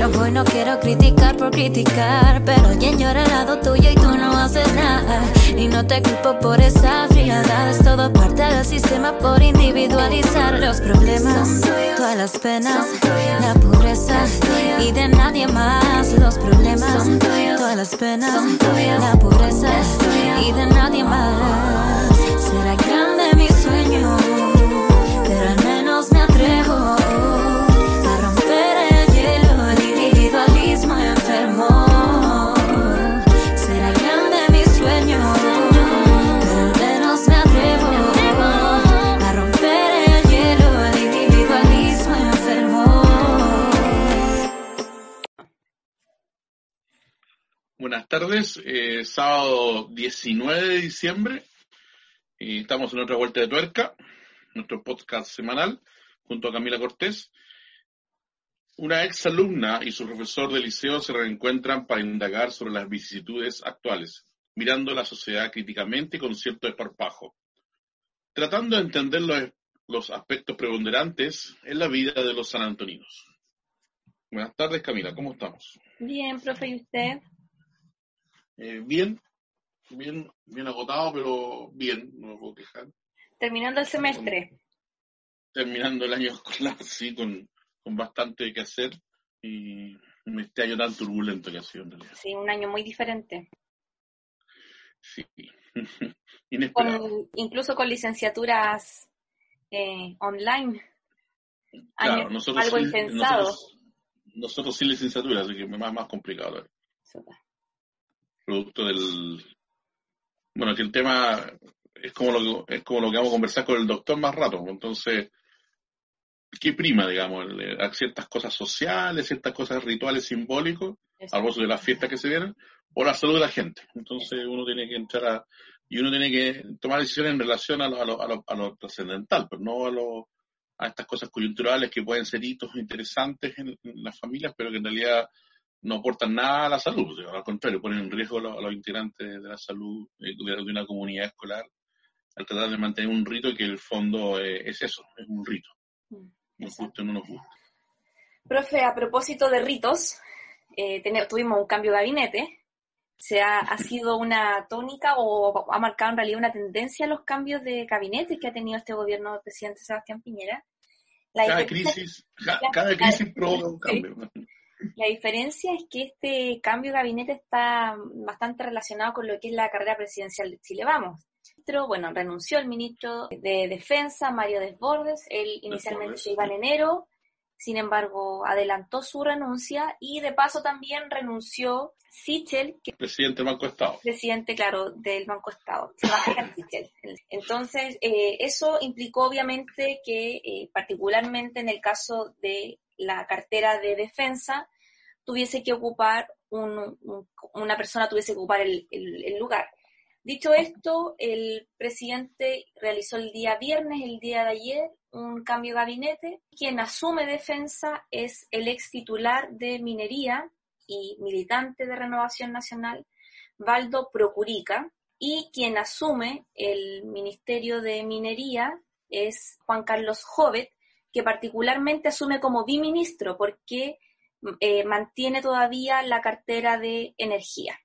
No voy, no quiero criticar por criticar, pero alguien llora al lado tuyo y tú no haces nada. Y no te culpo por esa frialdad, es todo parte del sistema por individualizar los problemas, todas las penas, la pobreza y de nadie más los problemas, todas las penas, la pobreza y de nadie más. Tardes, eh, sábado 19 de diciembre. y estamos en otra vuelta de tuerca, nuestro podcast semanal, junto a Camila Cortés. Una ex alumna y su profesor de liceo se reencuentran para indagar sobre las vicisitudes actuales, mirando la sociedad críticamente y con cierto desparpajo, tratando de entender los, los aspectos preponderantes en la vida de los sanantoninos. Buenas tardes, Camila, ¿cómo estamos? Bien, profe, ¿y usted? Eh, bien, bien, bien agotado, pero bien, no me puedo quejar. Terminando el semestre. Terminando el año escolar, sí, con, con bastante que hacer y este año tan turbulento que ha sido en realidad. Sí, un año muy diferente. Sí, inesperado. Con- incluso con licenciaturas eh, online. Claro, Año- nosotros algo sí- impensado. Nosotros, nosotros sí licenciatura, así que más, más complicado. todavía. Producto del... Bueno, que el tema es como lo que, es como lo que vamos a conversar con el doctor más rato. Entonces, ¿qué prima, digamos? A ciertas cosas sociales, ciertas cosas rituales simbólicos, Eso. al gozo de las fiestas que se vienen, o la salud de la gente. Entonces uno tiene que entrar a, y uno tiene que tomar decisiones en relación a lo, a lo, a lo, a lo trascendental, pero no a, lo, a estas cosas coyunturales que pueden ser hitos interesantes en, en las familias, pero que en realidad no aportan nada a la salud, al contrario, ponen en riesgo a los, a los integrantes de la salud eh, de, de una comunidad escolar al tratar de mantener un rito que en el fondo eh, es eso, es un rito, Mm, nos gusta o no nos gusta. Profe, a propósito de ritos, eh, tuvimos un cambio de gabinete. ¿Se ha, ha sido una tónica o ha marcado en realidad una tendencia los cambios de gabinete que ha tenido este gobierno del presidente Sebastián Piñera? La Cada crisis, cada crisis provoca un Sí. La diferencia es que este cambio de gabinete está bastante relacionado con lo que es la carrera presidencial de Chile Vamos. Bueno, renunció el ministro de Defensa, Mario Desbordes. Él inicialmente se iba en enero, sin embargo, adelantó su renuncia y de paso también renunció Sichel, que Presidente del Banco de Estado. presidente, claro, del Banco Estado, Sebastián Sichel. Entonces, eh, eso implicó obviamente que, eh, particularmente en el caso de la cartera de defensa, tuviese que ocupar un- un- una persona tuviese que ocupar el, el- el lugar. Dicho esto, el presidente realizó el día viernes, el día de ayer, un cambio de gabinete. Quien asume defensa es el ex titular de minería y militante de Renovación Nacional, Valdo Procurica, y quien asume el Ministerio de Minería es Juan Carlos Jovet, que particularmente asume como biministro porque eh, mantiene todavía la cartera de energía.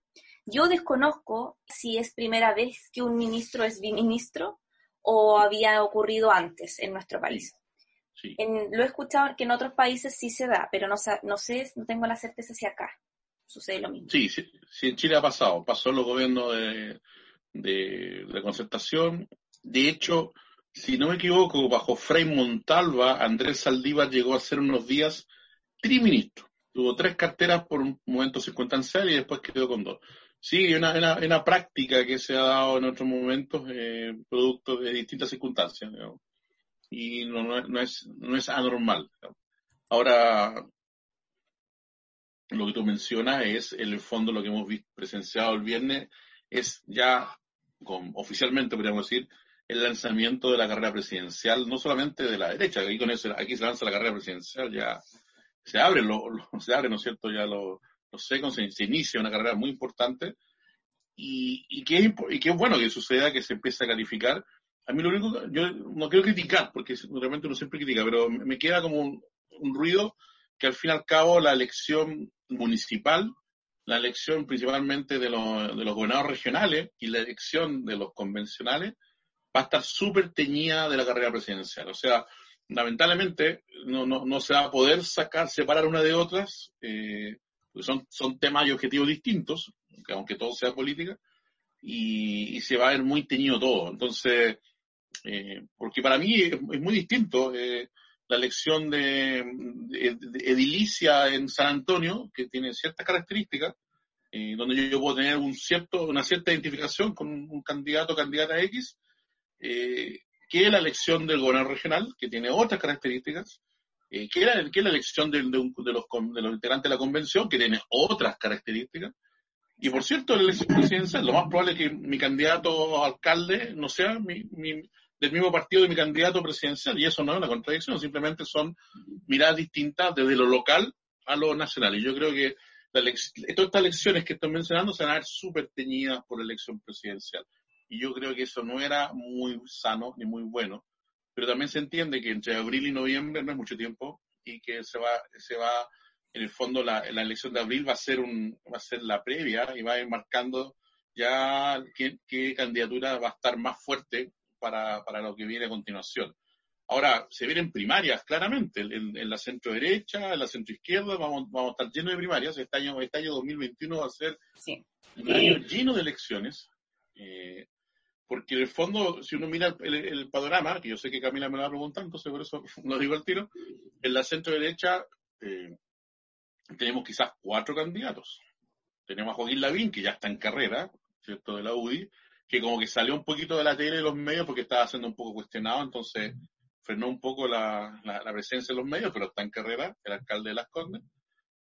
Yo desconozco si es primera vez que un ministro es biministro o había ocurrido antes en nuestro país. Sí. En- lo he escuchado que en otros países sí se da, pero no, no sé, no tengo la certeza si acá sucede lo mismo. Sí, sí, sí, en Chile ha pasado. Pasó en los gobiernos de, de, de concertación. De hecho, si no me equivoco, bajo Frei Montalva, Andrés Saldívar llegó a ser unos días triministro. Tuvo tres carteras por un momento circunstancial y después quedó con dos. Sí, una, una, práctica que se ha dado en otros momentos, eh, producto de distintas circunstancias. Y no, no, no es, no es anormal. Ahora, lo que tú mencionas es, en el fondo, lo que hemos visto presenciado el viernes, es ya, oficialmente podríamos decir, el lanzamiento de la carrera presidencial, no solamente de la derecha, aquí, con eso, aquí se lanza la carrera presidencial, ya se abre, lo, lo- se abre, ¿no es cierto?, ya lo- los secos, se, se inicia una carrera muy importante, y, y, que y que bueno que suceda, que se empiece a calificar. A mí lo único, yo no quiero criticar, porque realmente uno siempre critica, pero me me queda como un, un ruido que al fin y al cabo la elección municipal, la elección principalmente de los, de los gobernadores regionales y la elección de los convencionales va a estar súper teñida de la carrera presidencial. O sea, lamentablemente no, no, no, se va a poder sacar, separar una de otras, eh, porque son, son temas y objetivos distintos, aunque todo sea política, y, se va a ver muy teñido todo. Entonces, eh, porque para mí es, muy distinto eh, la elección de, edilicia en San Antonio, que tiene ciertas características, eh, donde yo, puedo tener un cierto, una cierta identificación con un candidato o candidata X, eh, que la elección del gobernador regional, que tiene otras características, eh, que, la, que la elección de, los, de los integrantes de la convención, que tiene otras características, y por cierto, la elección presidencial, lo más probable es que mi candidato a alcalde no sea mi, del mismo partido de mi candidato presidencial, y eso no es una contradicción, simplemente son miradas distintas desde lo local a lo nacional. Y yo creo que todas estas elecciones que estoy mencionando se van a ver súper teñidas por la elección presidencial. Y yo creo que eso no era muy sano ni muy bueno. Pero también se entiende que entre abril y noviembre no es mucho tiempo y que se va, se va en el fondo la, la elección de abril va a ser un, va a ser la previa y va a ir marcando ya qué, qué candidatura va a estar más fuerte para, para, lo que viene a continuación. Ahora, se vienen primarias, claramente, en, la centro derecha, en la centro izquierda, vamos, vamos a estar llenos de primarias. Este año, este año 2021 va a ser un año lleno de elecciones. Eh, porque en el fondo, si uno mira el, panorama, que yo sé que Camila me lo va a preguntar, entonces por eso no digo al tiro, en la centro derecha eh, tenemos quizás cuatro candidatos. Tenemos a Joaquín Lavín, que ya está en carrera, ¿cierto?, de la UDI, que como que salió un poquito de la tele de los medios porque estaba siendo un poco cuestionado, entonces frenó un poco la, presencia de los medios, pero está en carrera, el alcalde de Las Condes.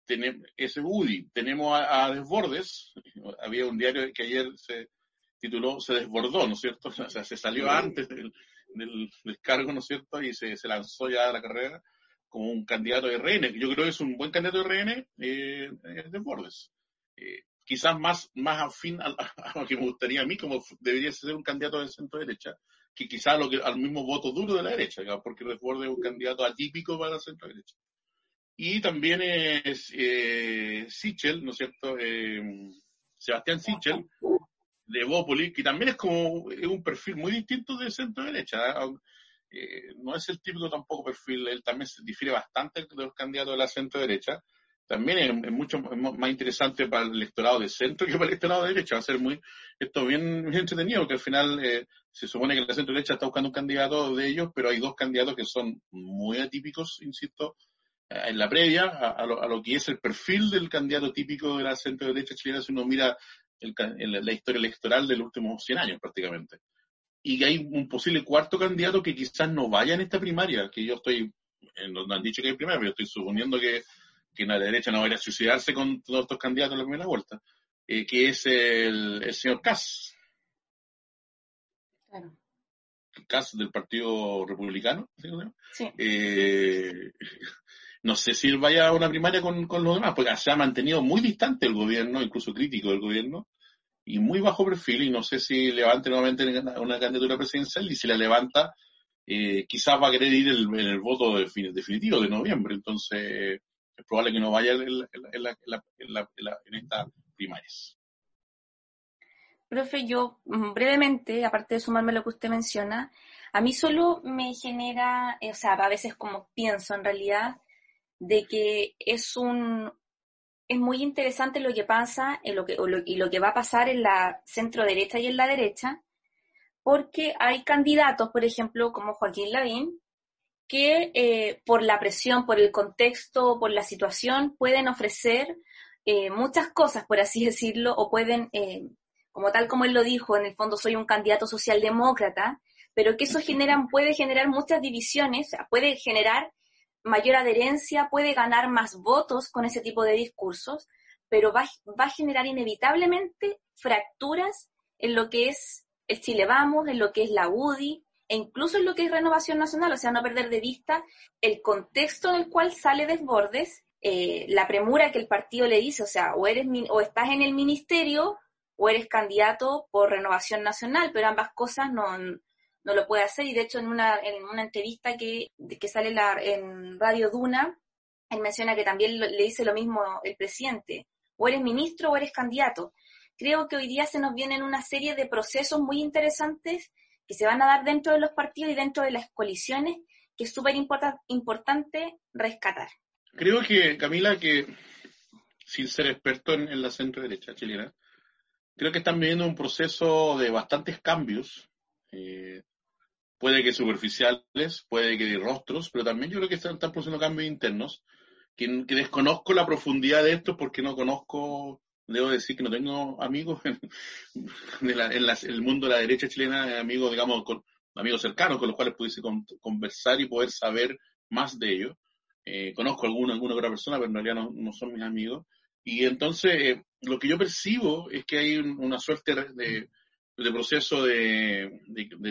Tenemos, ese UDI, tenemos a, a Desbordes, había un diario que ayer se tituló Se desbordó, ¿no es cierto? O sea, se salió antes del, del, cargo, ¿no es cierto? Y se, se, lanzó ya a la carrera como un candidato de RN. Yo creo que es un buen candidato de RN, eh, Desbordes. Eh, quizás más, más afín a, lo que me gustaría a mí, como debería ser un candidato de centro derecha, que quizás lo que, al mismo voto duro de la derecha, porque Desbordes es un candidato atípico para la centro derecha. Y también es eh, Sichel, ¿no es cierto? Eh, Sebastián Sichel, de Bópoli, que también es como es un perfil muy distinto de centro derecha. ¿eh? Eh, no es el típico tampoco perfil, él también se difiere bastante de los candidatos de la centro derecha. También es, mucho más interesante para el electorado de centro que para el electorado de derecha. Va a ser muy, esto bien, entretenido, porque al final eh, se supone que la centro derecha está buscando un candidato de ellos, pero hay dos candidatos que son muy atípicos, insisto, en la previa a, lo, a, lo, que es el perfil del candidato típico de la centro derecha chilena, si uno mira el, la historia electoral de los últimos 100 años prácticamente. Y hay un posible cuarto candidato que quizás no vaya en esta primaria, que yo estoy, no han dicho que hay primaria, pero yo estoy suponiendo que, que en la derecha no vaya a suicidarse con todos estos candidatos en la primera vuelta, eh, que es el, el señor Kass. Claro. Kass del Partido Republicano. ¿sí? Eh, no sé si él vaya a una primaria con, con los demás, porque se ha mantenido muy distante el gobierno, incluso crítico del gobierno, y muy bajo perfil, y no sé si levante nuevamente una candidatura presidencial, y si la levanta, eh, quizás va a querer ir en el, voto definitivo de noviembre, entonces es probable que no vaya en, en, estas primarias. Profe, yo mm, brevemente, aparte de sumarme a lo que usted menciona, a mí solo me genera, eh, o sea, a veces como pienso en realidad, de que es un es muy interesante lo que pasa en lo que, y lo que va a pasar en la centro derecha y en la derecha, porque hay candidatos, por ejemplo, como Joaquín Lavín, que eh, por la presión, por el contexto, por la situación, pueden ofrecer eh, muchas cosas, por así decirlo, o pueden, eh, como tal como él lo dijo, en el fondo soy un candidato socialdemócrata, pero que eso genera, puede generar muchas divisiones, puede generar mayor adherencia, puede ganar más votos con ese tipo de discursos, pero va, va a generar inevitablemente fracturas en lo que es el Chile Vamos, en lo que es la UDI, e incluso en lo que es Renovación Nacional, o sea, no perder de vista el contexto en el cual sale Desbordes, eh, la premura que el partido le dice, o sea, o, eres, o estás en el ministerio o eres candidato por Renovación Nacional, pero ambas cosas no, no lo puede hacer y de hecho en una, en una entrevista que, que sale la, en Radio Duna, él menciona que también le dice lo mismo el presidente, o eres ministro o eres candidato. Creo que hoy día se nos vienen una serie de procesos muy interesantes que se van a dar dentro de los partidos y dentro de las coaliciones, que es súper importante rescatar. Creo que, Camila, que sin ser experto en, la centro derecha chilena, creo que están viviendo un proceso de bastantes cambios. Eh, puede que superficiales, puede que de rostros, pero también yo creo que están, produciendo cambios internos, que, desconozco la profundidad de esto porque no conozco, debo decir que no tengo amigos en, el mundo de la derecha chilena, amigos, digamos, con, amigos cercanos con los cuales pudiese conversar y poder saber más de ellos. Eh, conozco alguna, alguna otra persona, pero en realidad no, son mis amigos. Y entonces, eh, lo que yo percibo es que hay una suerte de, de proceso de,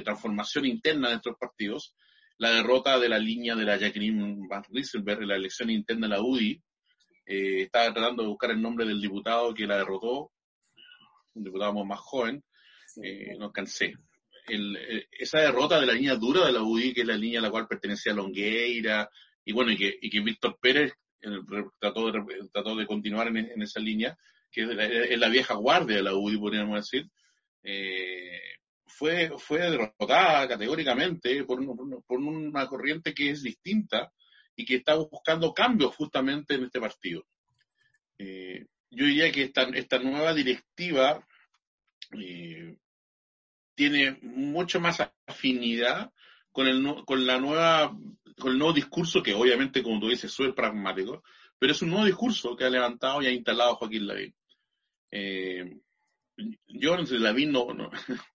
transformación interna de estos partidos, la derrota de la línea de la Jacqueline Van Rieselberg en la elección interna de la UDI, eh, estaba tratando de buscar el nombre del diputado que la derrotó, un diputado más joven, eh, no cansé. Eh, esa derrota de la línea dura de la UDI, que es la línea a la cual pertenecía Longueira, y bueno, y que, y que Víctor Pérez trató, de, trató de continuar en, esa línea, que es la, vieja guardia de la UDI, podríamos decir, eh, fue, fue derrotada categóricamente por, por, una corriente que es distinta y que está buscando cambios justamente en este partido. Eh, yo diría que esta, esta nueva directiva eh, tiene mucho más afinidad con, el, con la nueva con el nuevo discurso que obviamente como tú dices es pragmático pero es un nuevo discurso que ha levantado y ha instalado Joaquín Lavín yo la no, no,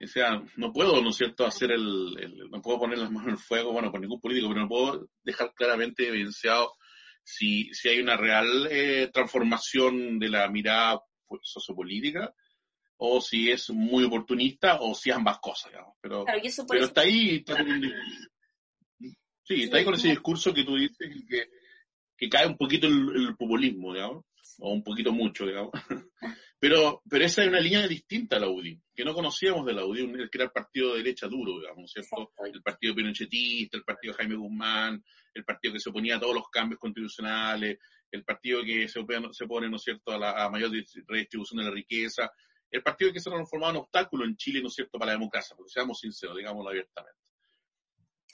o sea, no puedo, ¿no es cierto?, hacer el, no puedo poner las manos en el fuego, bueno, por ningún político, pero no puedo dejar claramente evidenciado si, si hay una real eh, transformación de la mirada pues, sociopolítica o si es muy oportunista o si ambas cosas, digamos. Pero, pero está ahí, está sí, está ahí con ese discurso que tú dices que, que cae un poquito el populismo, digamos, o un poquito mucho, digamos. Pero, pero esa es una línea distinta a la UDI, que no conocíamos de la UDI, que era el partido de derecha duro, digamos, ¿cierto? El partido pinochetista, el partido Jaime Guzmán, el partido que se oponía a todos los cambios constitucionales, el partido que se opone, se pone ¿no es cierto?, a la mayor redistribución de la riqueza, el partido que se ha transformado en obstáculo en Chile, ¿no es cierto?, para la democracia, porque seamos sinceros, digámoslo abiertamente.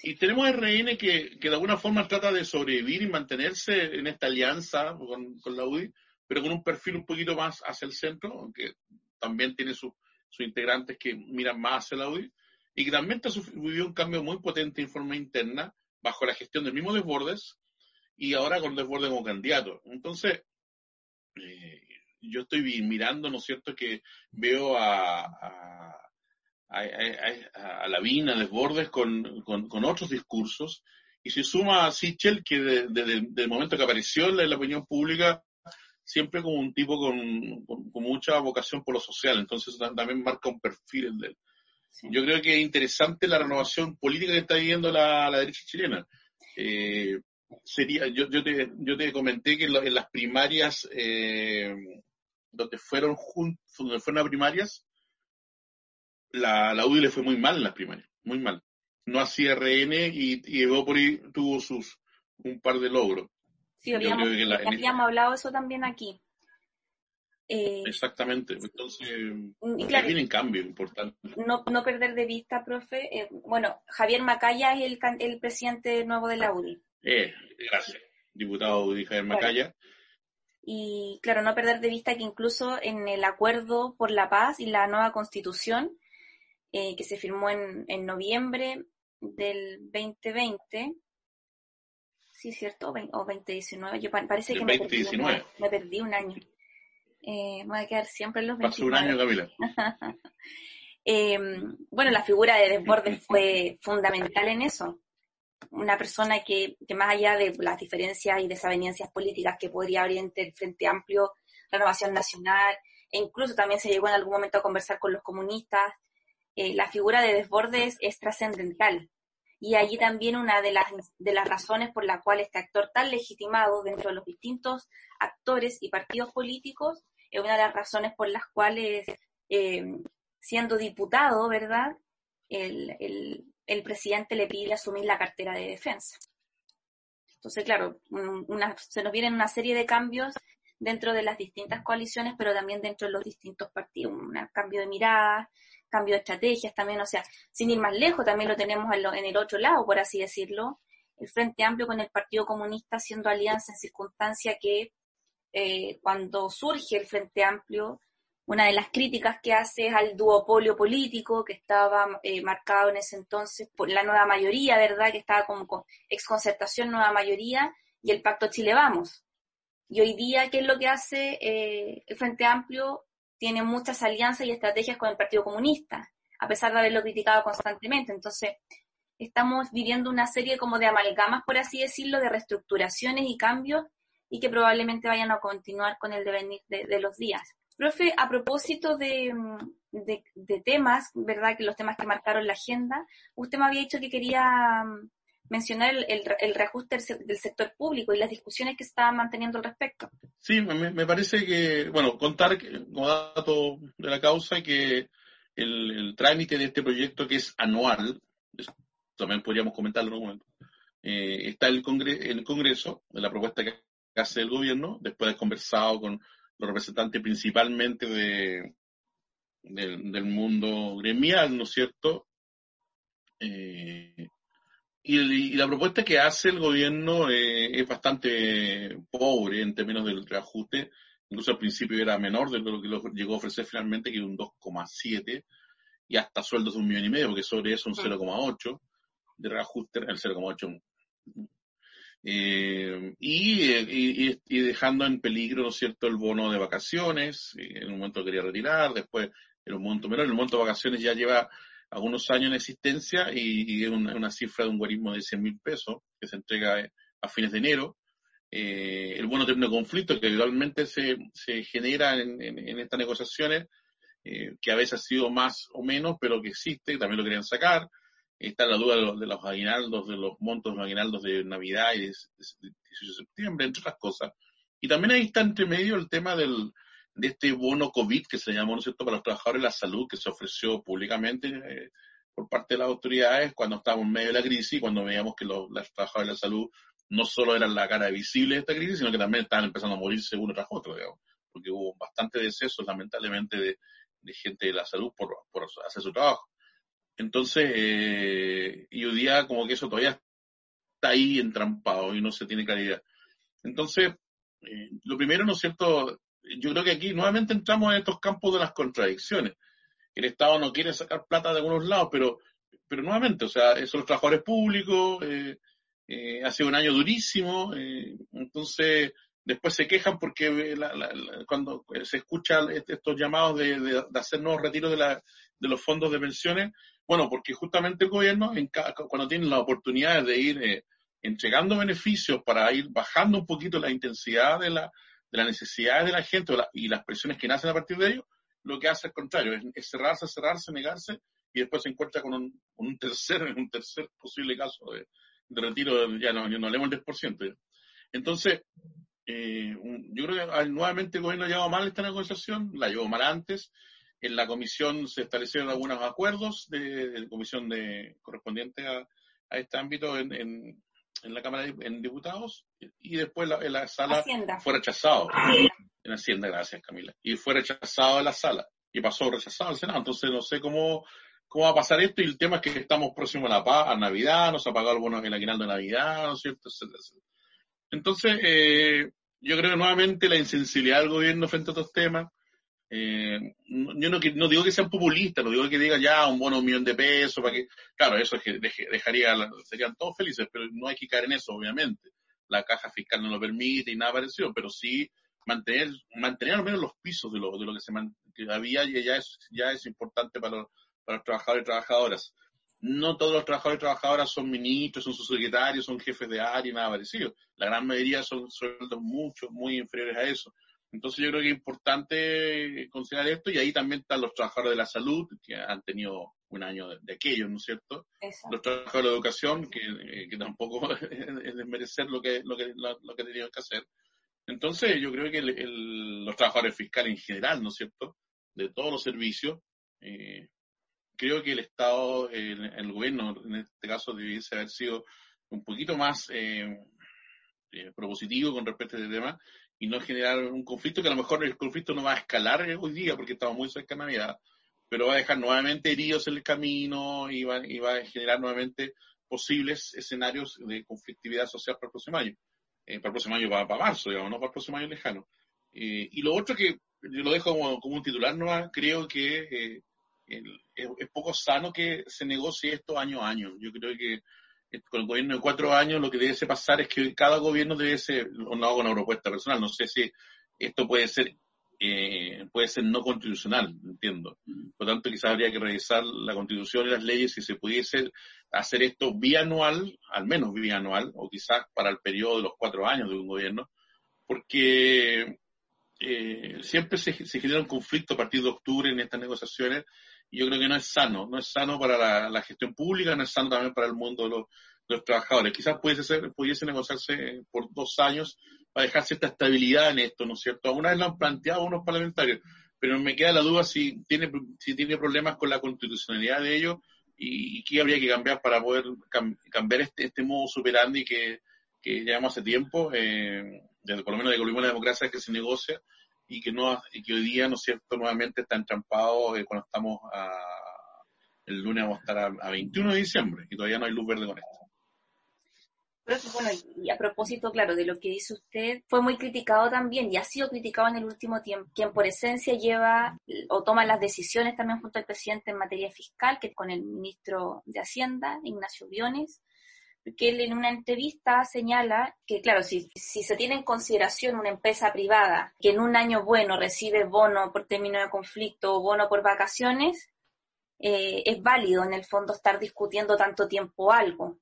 Y tenemos RN que, que de alguna forma trata de sobrevivir y mantenerse en esta alianza con, con la UDI, pero con un perfil un poquito más hacia el centro, aunque también tiene sus integrantes que miran más hacia el UDI, y que también ha vivido un cambio muy potente en forma interna bajo la gestión del mismo Desbordes y ahora con Desbordes como candidato. Entonces, eh, yo estoy mirando, ¿no es cierto?, que veo a, a, a, a, a Desbordes con, con, otros discursos, y se suma a Sichel, que desde el momento que apareció en la opinión pública siempre como un tipo con, con, mucha vocación por lo social, entonces también marca un perfil de él. Yo creo que es interesante la renovación política que está viviendo la, derecha chilena. Eh, sería, yo, yo, te, yo te comenté que en, las primarias, eh, donde fueron juntos, donde fueron las primarias, la, la UDI le fue muy mal en las primarias, muy mal. No hacía RN y, y Evópoli tuvo sus un par de logros. Sí, habíamos, habíamos hablado eso también aquí. Eh, Exactamente, entonces claro, viene cambio importante. No, no perder de vista, profe. Eh, bueno, Javier Macaya es el, el presidente nuevo de la UDI. Eh, gracias, diputado UDI Javier Macaya. Y claro, no perder de vista que incluso en el acuerdo por la paz y la nueva constitución eh, que se firmó en, en noviembre del 2020, sí, ¿cierto? O 2019. Yo parece que me perdí, me perdí, un año. Eh, me voy a quedar siempre en los 29. un año. Em, bueno, la figura de Desbordes fue fundamental en eso. Una persona que, que, más allá de las diferencias y desavenencias políticas que podría haber entre el Frente Amplio, Renovación Nacional, e incluso también se llegó en algún momento a conversar con los comunistas, eh, la figura de Desbordes es trascendental y allí también una de las, de las razones por la cual este actor tan legitimado dentro de los distintos actores y partidos políticos es una de las razones por las cuales, eh, siendo diputado, ¿verdad?, el, el, el, presidente le pide asumir la cartera de defensa. Entonces, claro, se nos vienen una serie de cambios dentro de las distintas coaliciones, pero también dentro de los distintos partidos, un cambio de miradas, cambio de estrategias también, o sea, sin ir más lejos, también lo tenemos en el otro lado, por así decirlo, el Frente Amplio con el Partido Comunista haciendo alianza en circunstancia que eh, cuando surge el Frente Amplio, una de las críticas que hace es al duopolio político que estaba eh, marcado en ese entonces por la nueva mayoría, ¿verdad? Que estaba como con exconcertación, nueva mayoría, y el Pacto Chile Vamos. Y hoy día, ¿qué es lo que hace eh, el Frente Amplio? Tiene muchas alianzas y estrategias con el Partido Comunista, a pesar de haberlo criticado constantemente. Entonces, estamos viviendo una serie como de amalgamas, por así decirlo, de reestructuraciones y cambios y que probablemente vayan a continuar con el devenir de, los días. Profe, a propósito de, temas, ¿verdad? Que los temas que marcaron la agenda, usted me había dicho que quería mencionar el, reajuste del sector público y las discusiones que se estaban manteniendo al respecto. Sí, me, parece que, bueno, contar como dato de la causa que el, trámite de este proyecto que es anual, también podríamos comentarlo en un momento, eh, está en el, Congreso, la propuesta que hace el gobierno, después de conversado con los representantes principalmente de, del mundo gremial, ¿no es cierto? Eh, y, la propuesta que hace el gobierno eh, es bastante pobre en términos del reajuste. Incluso al principio era menor de lo que lo llegó a ofrecer finalmente, que era un 2,7 y hasta sueldos de un millón y medio, porque sobre eso un 0,8 mm. de reajuste, el 0,8. Eh, y, y, dejando en peligro, ¿no es cierto?, el bono de vacaciones. En un momento quería retirar, después era un monto menor. El monto de vacaciones ya lleva algunos años en existencia y, es una, cifra de un guarismo de 100 mil pesos que se entrega a fines de enero. Eh, el bono término de conflicto que habitualmente se, se genera en, en, estas negociaciones, eh, que a veces ha sido más o menos, pero que existe, también lo querían sacar. Está la duda de los, aguinaldos, de los montos de los aguinaldos de Navidad y de, 18 de septiembre, entre otras cosas. Y también ahí está entre medio el tema del, de este bono COVID que se llamó, ¿no es cierto?, para los trabajadores de la salud que se ofreció públicamente eh, por parte de las autoridades cuando estábamos en medio de la crisis cuando veíamos que los, trabajadores de la salud no solo eran la cara visible de esta crisis, sino que también estaban empezando a morirse uno tras otro, digamos, porque hubo bastante decesos, lamentablemente, de, gente de la salud por, por hacer su trabajo. Entonces, eh, y hoy día como que eso todavía está ahí entrampado y no se tiene claridad. Entonces, eh, lo primero, ¿no es cierto? Yo creo que aquí nuevamente entramos en estos campos de las contradicciones. El Estado no quiere sacar plata de algunos lados, pero, pero nuevamente, o sea, son los trabajadores públicos, eh, eh, ha sido un año durísimo, eh, entonces después se quejan porque cuando se escuchan estos llamados de, hacer nuevos retiros de, de los fondos de pensiones, bueno, porque justamente el gobierno, en cuando tiene la oportunidad de ir entregando beneficios para ir bajando un poquito la intensidad de la, de las necesidades de la gente y las presiones que nacen a partir de ello, lo que hace es contrario, es, cerrarse, cerrarse, negarse y después se encuentra con un, un tercer, un tercer posible caso de, retiro, ya no, no hablemos del 10%. Entonces, eh, yo creo que nuevamente el gobierno ha llevado mal esta negociación, la llevó mal antes, en la comisión se establecieron algunos acuerdos de, comisión de correspondiente a, a este ámbito en, en, en la Cámara de en Diputados y después la, en la sala fue rechazado. En Hacienda, gracias Camila. Y fue rechazado en la sala y pasó rechazado al Senado. Entonces no sé cómo, cómo va a pasar esto y el tema es que estamos próximos a la paz, a Navidad, nos ha pagado el bono el aguinaldo de Navidad, ¿no es cierto? Entonces, eh, yo creo que nuevamente la insensibilidad del gobierno frente a estos temas, eh, yo no, no, digo que sean populistas, no digo que digan ya un bono un millón de pesos, para que, claro, eso es que dejaría, serían todos felices, pero no hay que caer en eso, obviamente. La caja fiscal no lo permite y nada parecido, pero sí mantener, mantener al menos los pisos de lo, de lo que se había y ya es, ya es importante para los, para los trabajadores y trabajadoras. No todos los trabajadores y trabajadoras son ministros, son subsecretarios, son jefes de área y nada parecido. La gran mayoría son sueldos mucho, muy inferiores a eso. Entonces yo creo que es importante considerar esto y ahí también están los trabajadores de la salud que han tenido un año de, aquello, ¿no es cierto? Los trabajadores de la educación que, eh, que tampoco es desmerecer lo que, lo que, lo, que tenían que hacer. Entonces yo creo que los trabajadores fiscales en general, ¿no es cierto? De todos los servicios, eh, creo que el Estado, el, el, gobierno en este caso debiese haber sido un poquito más... Eh, eh, propositivo con respecto a este tema y no generar un conflicto que a lo mejor el conflicto no va a escalar hoy día porque estamos muy cerca de Navidad, pero va a dejar nuevamente heridos en el camino y va, y va a generar nuevamente posibles escenarios de conflictividad social para el próximo año. Eh, para el próximo año va para marzo, digamos, no para el próximo año lejano. Eh, y lo otro que yo lo dejo como, como un titular, no creo que es, es, poco sano que se negocie esto año a año. Yo creo que con el gobierno de cuatro años lo que debe pasar es que cada gobierno debe ser, no hago una propuesta personal, no sé si esto puede ser eh, puede ser no constitucional, entiendo. Por lo tanto, quizás habría que revisar la constitución y las leyes si se pudiese hacer esto bianual, al menos bianual, o quizás para el periodo de los cuatro años de un gobierno, porque eh, siempre se, se, genera un conflicto a partir de octubre en estas negociaciones yo creo que no es sano, no es sano para la, gestión pública, no es sano también para el mundo de los, trabajadores. Quizás pudiese, ser, pudiese negociarse por dos años para dejar cierta estabilidad en esto, ¿no es cierto? Alguna vez lo han planteado unos parlamentarios, pero me queda la duda si tiene, si tiene problemas con la constitucionalidad de ellos y, qué habría que cambiar para poder cambiar este, este modo superandi que, que llevamos hace tiempo, eh, desde, por lo menos de que la democracia que se negocia y que, no, y que hoy día, ¿no es cierto?, nuevamente está entrampado eh, cuando estamos a, el lunes vamos a estar a, 21 de diciembre y todavía no hay luz verde con esto. bueno, y a propósito, claro, de lo que dice usted, fue muy criticado también y ha sido criticado en el último tiempo, quien por esencia lleva o toma las decisiones también junto al presidente en materia fiscal, que es con el ministro de Hacienda, Ignacio Biones, que él en una entrevista señala que, claro, si, si se tiene en consideración una empresa privada que en un año bueno recibe bono por término de conflicto o bono por vacaciones, eh, es válido en el fondo estar discutiendo tanto tiempo algo.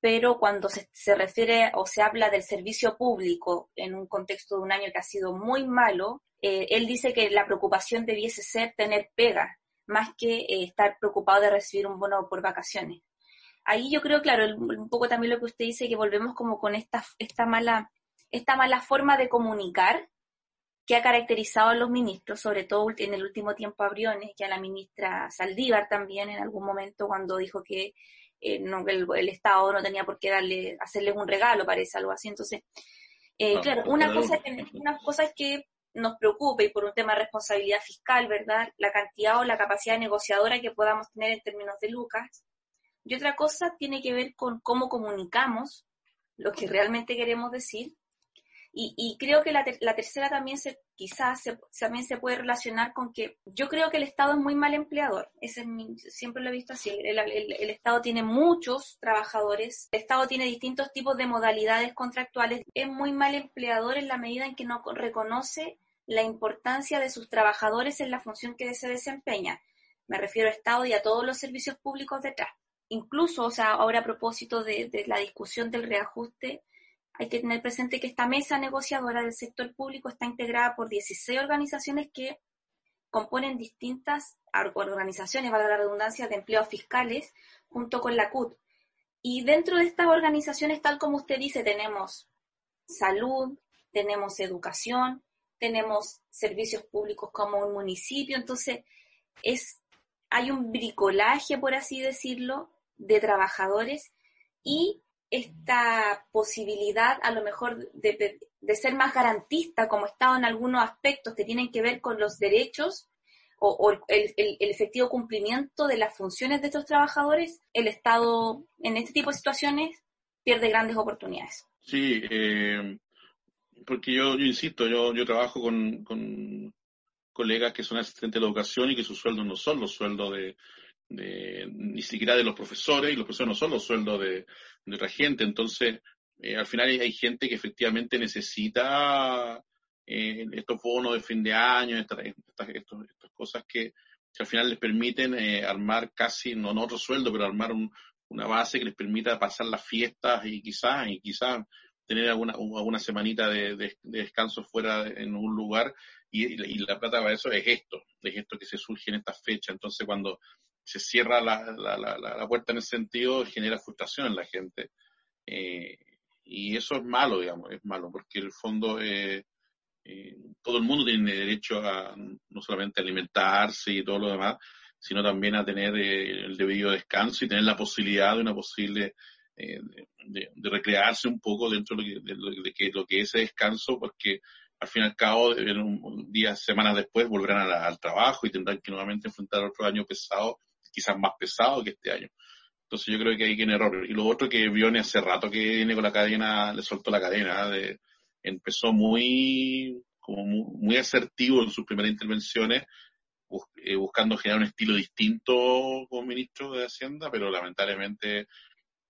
Pero cuando se, se refiere o se habla del servicio público en un contexto de un año que ha sido muy malo, eh, él dice que la preocupación debiese ser tener pega, más que eh, estar preocupado de recibir un bono por vacaciones ahí yo creo, claro, un poco también lo que usted dice, que volvemos como con esta, esta, mala, esta mala forma de comunicar que ha caracterizado a los ministros, sobre todo en el último tiempo a Briones, y a la ministra Saldívar también en algún momento cuando dijo que eh, no, el, Estado no tenía por qué darle, hacerles un regalo, parece algo así. Entonces, eh, claro, una cosa, que, una cosa es que nos preocupe y por un tema de responsabilidad fiscal, ¿verdad? La cantidad o la capacidad negociadora que podamos tener en términos de lucas. Y otra cosa tiene que ver con cómo comunicamos lo que realmente queremos decir. Y, creo que la, tercera también se, quizás también se puede relacionar con que yo creo que el Estado es muy mal empleador. Ese siempre lo he visto así. El, Estado tiene muchos trabajadores, el Estado tiene distintos tipos de modalidades contractuales. Es muy mal empleador en la medida en que no reconoce la importancia de sus trabajadores en la función que se desempeña. Me refiero al Estado y a todos los servicios públicos detrás incluso, o sea, ahora a propósito de, la discusión del reajuste, hay que tener presente que esta mesa negociadora del sector público está integrada por 16 organizaciones que componen distintas organizaciones, valga la redundancia, de empleos fiscales, junto con la CUT. Y dentro de estas organizaciones, tal como usted dice, tenemos salud, tenemos educación, tenemos servicios públicos como un municipio, entonces es, hay un bricolaje, por así decirlo, de trabajadores y esta posibilidad a lo mejor de, ser más garantista como Estado en algunos aspectos que tienen que ver con los derechos o, el, efectivo cumplimiento de las funciones de estos trabajadores, el Estado en este tipo de situaciones pierde grandes oportunidades. Sí, eh, porque yo, yo, insisto, yo, yo trabajo con, con colegas que son asistentes de educación y que sus sueldos no son los sueldos de, ni siquiera de los profesores, y los profesores no son los sueldos de, otra gente. Entonces, eh, al final hay, gente que efectivamente necesita eh, estos bonos de fin de año, estas, estas, cosas que, al final les permiten eh, armar casi, no, no otro sueldo, pero armar una base que les permita pasar las fiestas y quizás, y quizás tener alguna, alguna semanita de, descanso fuera en un lugar y, y, la plata para eso es esto, es esto que se surge en estas fechas. Entonces, cuando se cierra la, la, la, puerta en ese sentido, genera frustración en la gente. Eh, y eso es malo, digamos, es malo, porque en el fondo eh, eh, todo el mundo tiene derecho a no solamente alimentarse y todo lo demás, sino también a tener el debido descanso y tener la posibilidad de una posible eh, de, recrearse un poco dentro de lo, que, de, que, lo que es ese descanso, porque al fin y al cabo, días, semanas después, volverán al trabajo y tendrán que nuevamente enfrentar otro año pesado, quizás más pesado que este año. Entonces yo creo que hay que en error. Y lo otro que Vione hace rato que viene con la cadena, le soltó la cadena, de, empezó muy, como muy, asertivo en sus primeras intervenciones, eh, buscando generar un estilo distinto como ministro de Hacienda, pero lamentablemente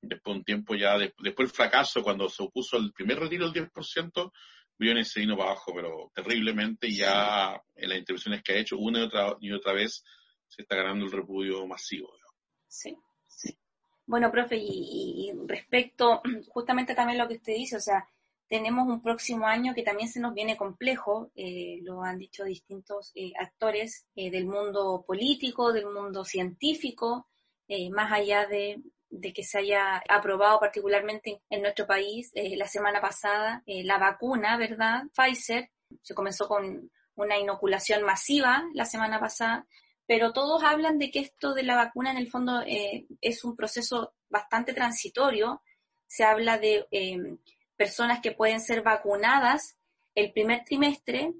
después de un tiempo ya, después del fracaso, cuando se opuso al primer retiro del 10%, Briones se vino para abajo, pero terriblemente, ya en las intervenciones que ha hecho una y otra, y otra vez se está ganando el repudio masivo. Sí, sí. Bueno, profe, y, respecto justamente también lo que usted dice, o sea, tenemos un próximo año que también se nos viene complejo, eh, lo han dicho distintos eh, actores eh, del mundo político, del mundo científico, más allá de, de que se haya aprobado particularmente en nuestro país eh, la semana pasada eh, la vacuna, ¿verdad? Pfizer. Se comenzó con una inoculación masiva la semana pasada, pero todos hablan de que esto de la vacuna en el fondo eh, es un proceso bastante transitorio. Se habla de personas que pueden ser vacunadas el primer trimestre,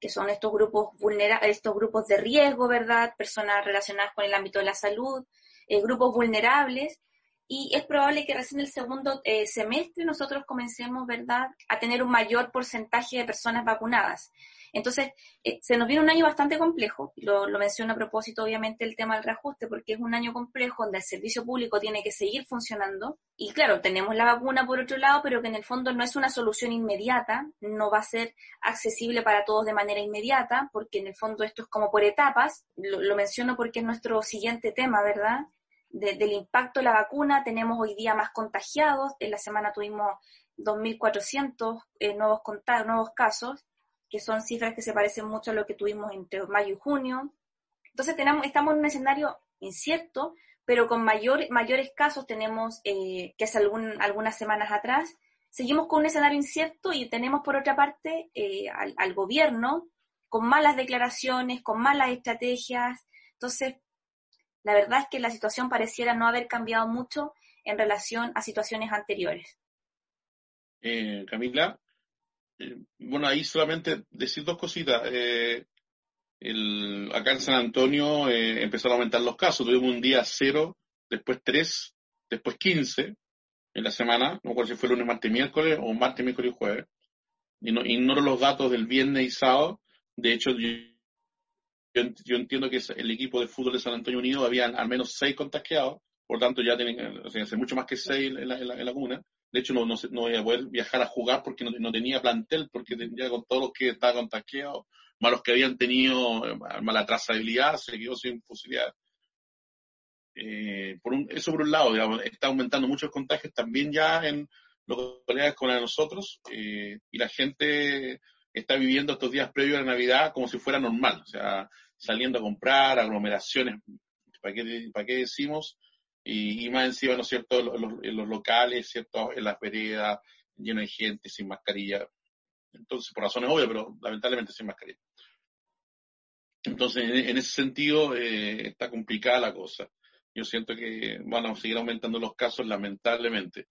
que son estos grupos vulnerables, estos grupos de riesgo, ¿verdad? Personas relacionadas con el ámbito de la salud, grupos vulnerables, y es probable que recién el segundo eh, semestre nosotros comencemos, ¿verdad?, a tener un mayor porcentaje de personas vacunadas. Entonces, eh, se nos viene un año bastante complejo, lo, lo menciono a propósito, obviamente, el tema del reajuste, porque es un año complejo donde el servicio público tiene que seguir funcionando. Y claro, tenemos la vacuna por otro lado, pero que en el fondo no es una solución inmediata, no va a ser accesible para todos de manera inmediata, porque en el fondo esto es como por etapas. Lo, lo menciono porque es nuestro siguiente tema, ¿verdad? Del impacto de la vacuna. Tenemos hoy día más contagiados. En la semana tuvimos 2.400 eh, nuevos, nuevos casos, que son cifras que se parecen mucho a lo que tuvimos entre mayo y junio. Entonces tenemos, estamos en un escenario incierto, pero con mayor, mayores casos tenemos eh, que hace algún, algunas semanas atrás. Seguimos con un escenario incierto y tenemos por otra parte eh, al, al gobierno con malas declaraciones, con malas estrategias. Entonces, la verdad es que la situación pareciera no haber cambiado mucho en relación a situaciones anteriores. Eh, Camila, eh, bueno, ahí solamente decir dos cositas. Eh, acá en San Antonio empezaron a aumentar los casos. Tuvimos un día cero, después tres, después quince en la semana. No recuerdo si fue lunes, martes, miércoles o martes, miércoles y jueves. Y no, ignoro los datos del viernes y sábado. De hecho, yo, yo, entiendo que el equipo de fútbol de San Antonio Unido habían al menos seis contagiados, por tanto ya tienen, o sea, mucho más que seis en la, en la, comuna. De hecho, no, no, no, voy a poder viajar a jugar porque no, tenía plantel, porque ya con todos los que estaban contagiados, más los que habían tenido eh, mala trazabilidad, se quedó sin posibilidad. Eh, por un, eso por un lado, digamos, está aumentando muchos contagios también ya en localidades como la nosotros, eh, y la gente está viviendo estos días previos a la Navidad como si fuera normal, o sea, saliendo a comprar, aglomeraciones, ¿para qué, para qué decimos? Y, más encima, ¿no es cierto?, en los, locales, ¿cierto?, en las veredas, lleno de gente, sin mascarilla. Entonces, por razones obvias, pero lamentablemente sin mascarilla. Entonces, en, ese sentido, eh, está complicada la cosa. Yo siento que van a seguir aumentando los casos, lamentablemente.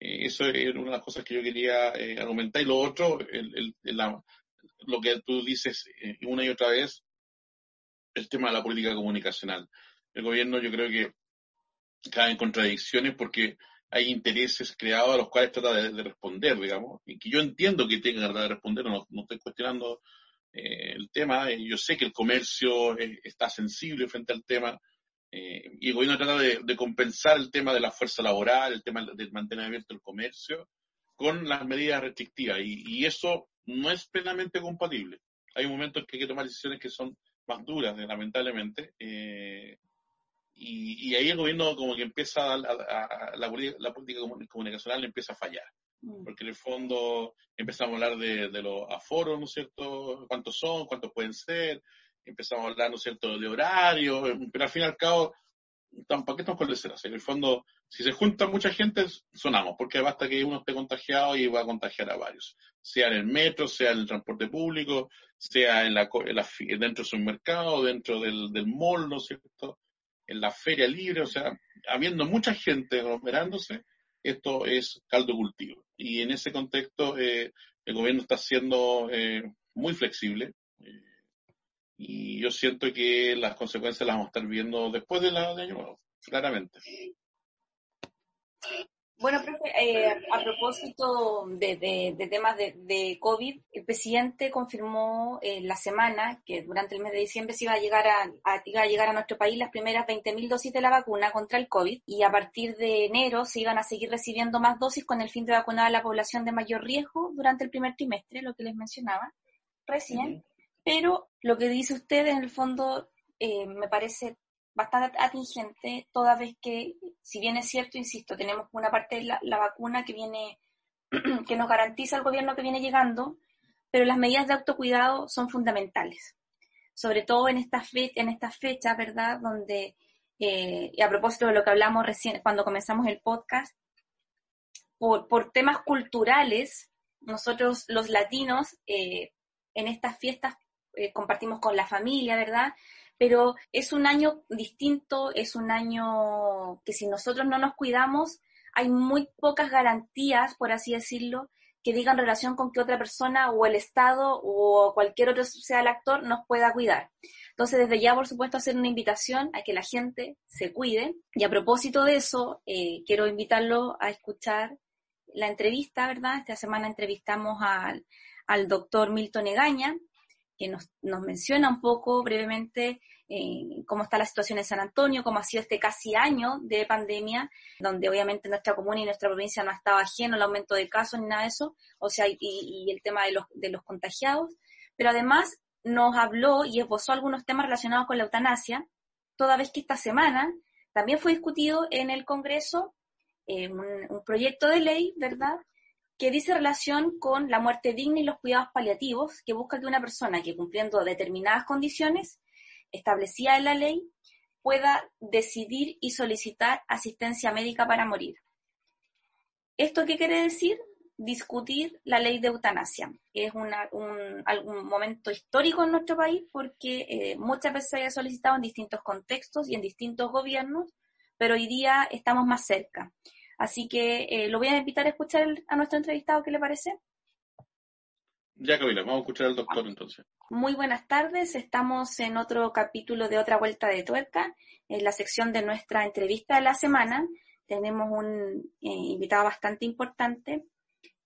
Eh, eso es una de las cosas que yo quería eh, argumentar. Y lo otro, el, lo que tú dices eh, una y otra vez, el tema de la política comunicacional. El gobierno yo creo que cae en contradicciones porque hay intereses creados a los cuales trata de, responder, digamos, y que yo entiendo que tenga que responder, no, no estoy cuestionando el tema, yo sé que el comercio está sensible frente al tema, eh, y el gobierno trata de, compensar el tema de la fuerza laboral, el tema de mantener abierto el comercio, con las medidas restrictivas. Y, eso no es plenamente compatible. Hay momentos en que hay que tomar decisiones que son más duras, lamentablemente. Eh, y, ahí el gobierno como que empieza, a, la, política comunicacional empieza a fallar. Mm. Porque en el fondo empezamos a hablar de, de los aforos, ¿no es cierto? ¿Cuántos son? ¿Cuántos pueden ser? Empezamos a hablar, ¿no es cierto?, de horario, pero al fin y al cabo, ¿para qué estamos con leceras? En el fondo, si se junta mucha gente, sonamos, porque basta que uno esté contagiado y va a contagiar a varios, sea en el metro, sea en el transporte público, sea en la, dentro del supermercado, dentro del, del mall, ¿no es cierto?, en la feria libre, o sea, habiendo mucha gente aglomerándose, esto es caldo cultivo. Y en ese contexto, el gobierno está siendo muy flexible. Y yo siento que las consecuencias las vamos a estar viendo después de la de año nuevo, claramente. Bueno, profe, eh, a propósito de, temas de, COVID, el presidente confirmó en la semana que durante el mes de diciembre se iba a llegar a, a llegar a nuestro país las primeras 20.000 dosis de la vacuna contra el COVID y a partir de enero se iban a seguir recibiendo más dosis con el fin de vacunar a la población de mayor riesgo durante el primer trimestre, lo que les mencionaba recién. Pero lo que dice usted en el fondo eh, me parece bastante atingente, toda vez que, si bien es cierto, insisto, tenemos una parte de la, vacuna que viene, que nos garantiza el gobierno que viene llegando, pero las medidas de autocuidado son fundamentales, sobre todo en estas en esta fechas, ¿verdad? Donde, eh, y a propósito de lo que hablamos recién cuando comenzamos el podcast, por, por temas culturales, nosotros los latinos eh, en estas fiestas eh, compartimos con la familia, ¿verdad? pero es un año distinto, es un año que si nosotros no nos cuidamos, hay muy pocas garantías, por así decirlo, que digan relación con que otra persona o el Estado o cualquier otro sea el actor nos pueda cuidar. Entonces, desde ya, por supuesto, hacer una invitación a que la gente se cuide. Y a propósito de eso, eh, quiero invitarlo a escuchar la entrevista, ¿verdad? Esta semana entrevistamos al, al doctor Milton Egaña, que nos, nos menciona un poco brevemente eh, cómo está la situación en San Antonio, cómo ha sido este casi año de pandemia, donde obviamente nuestra comuna y nuestra provincia no ha estado ajeno al aumento de casos ni nada de eso, o sea, y, y el tema de los, de los contagiados, pero además nos habló y esbozó algunos temas relacionados con la eutanasia, toda vez que esta semana también fue discutido en el Congreso eh, un, un, proyecto de ley, ¿verdad?, que dice relación con la muerte digna y los cuidados paliativos, que busca que una persona que cumpliendo determinadas condiciones establecidas en la ley pueda decidir y solicitar asistencia médica para morir. ¿Esto qué quiere decir? Discutir la ley de eutanasia. Es un, momento histórico en nuestro país porque eh, muchas veces se ha solicitado en distintos contextos y en distintos gobiernos, pero hoy día estamos más cerca. Así que eh, lo voy a invitar a escuchar a nuestro entrevistado, ¿qué le parece? Ya, Camila, vamos a escuchar al doctor entonces. Muy buenas tardes, estamos en otro capítulo de Otra Vuelta de Tuerca, en la sección de nuestra entrevista de la semana. Tenemos un eh, invitado bastante importante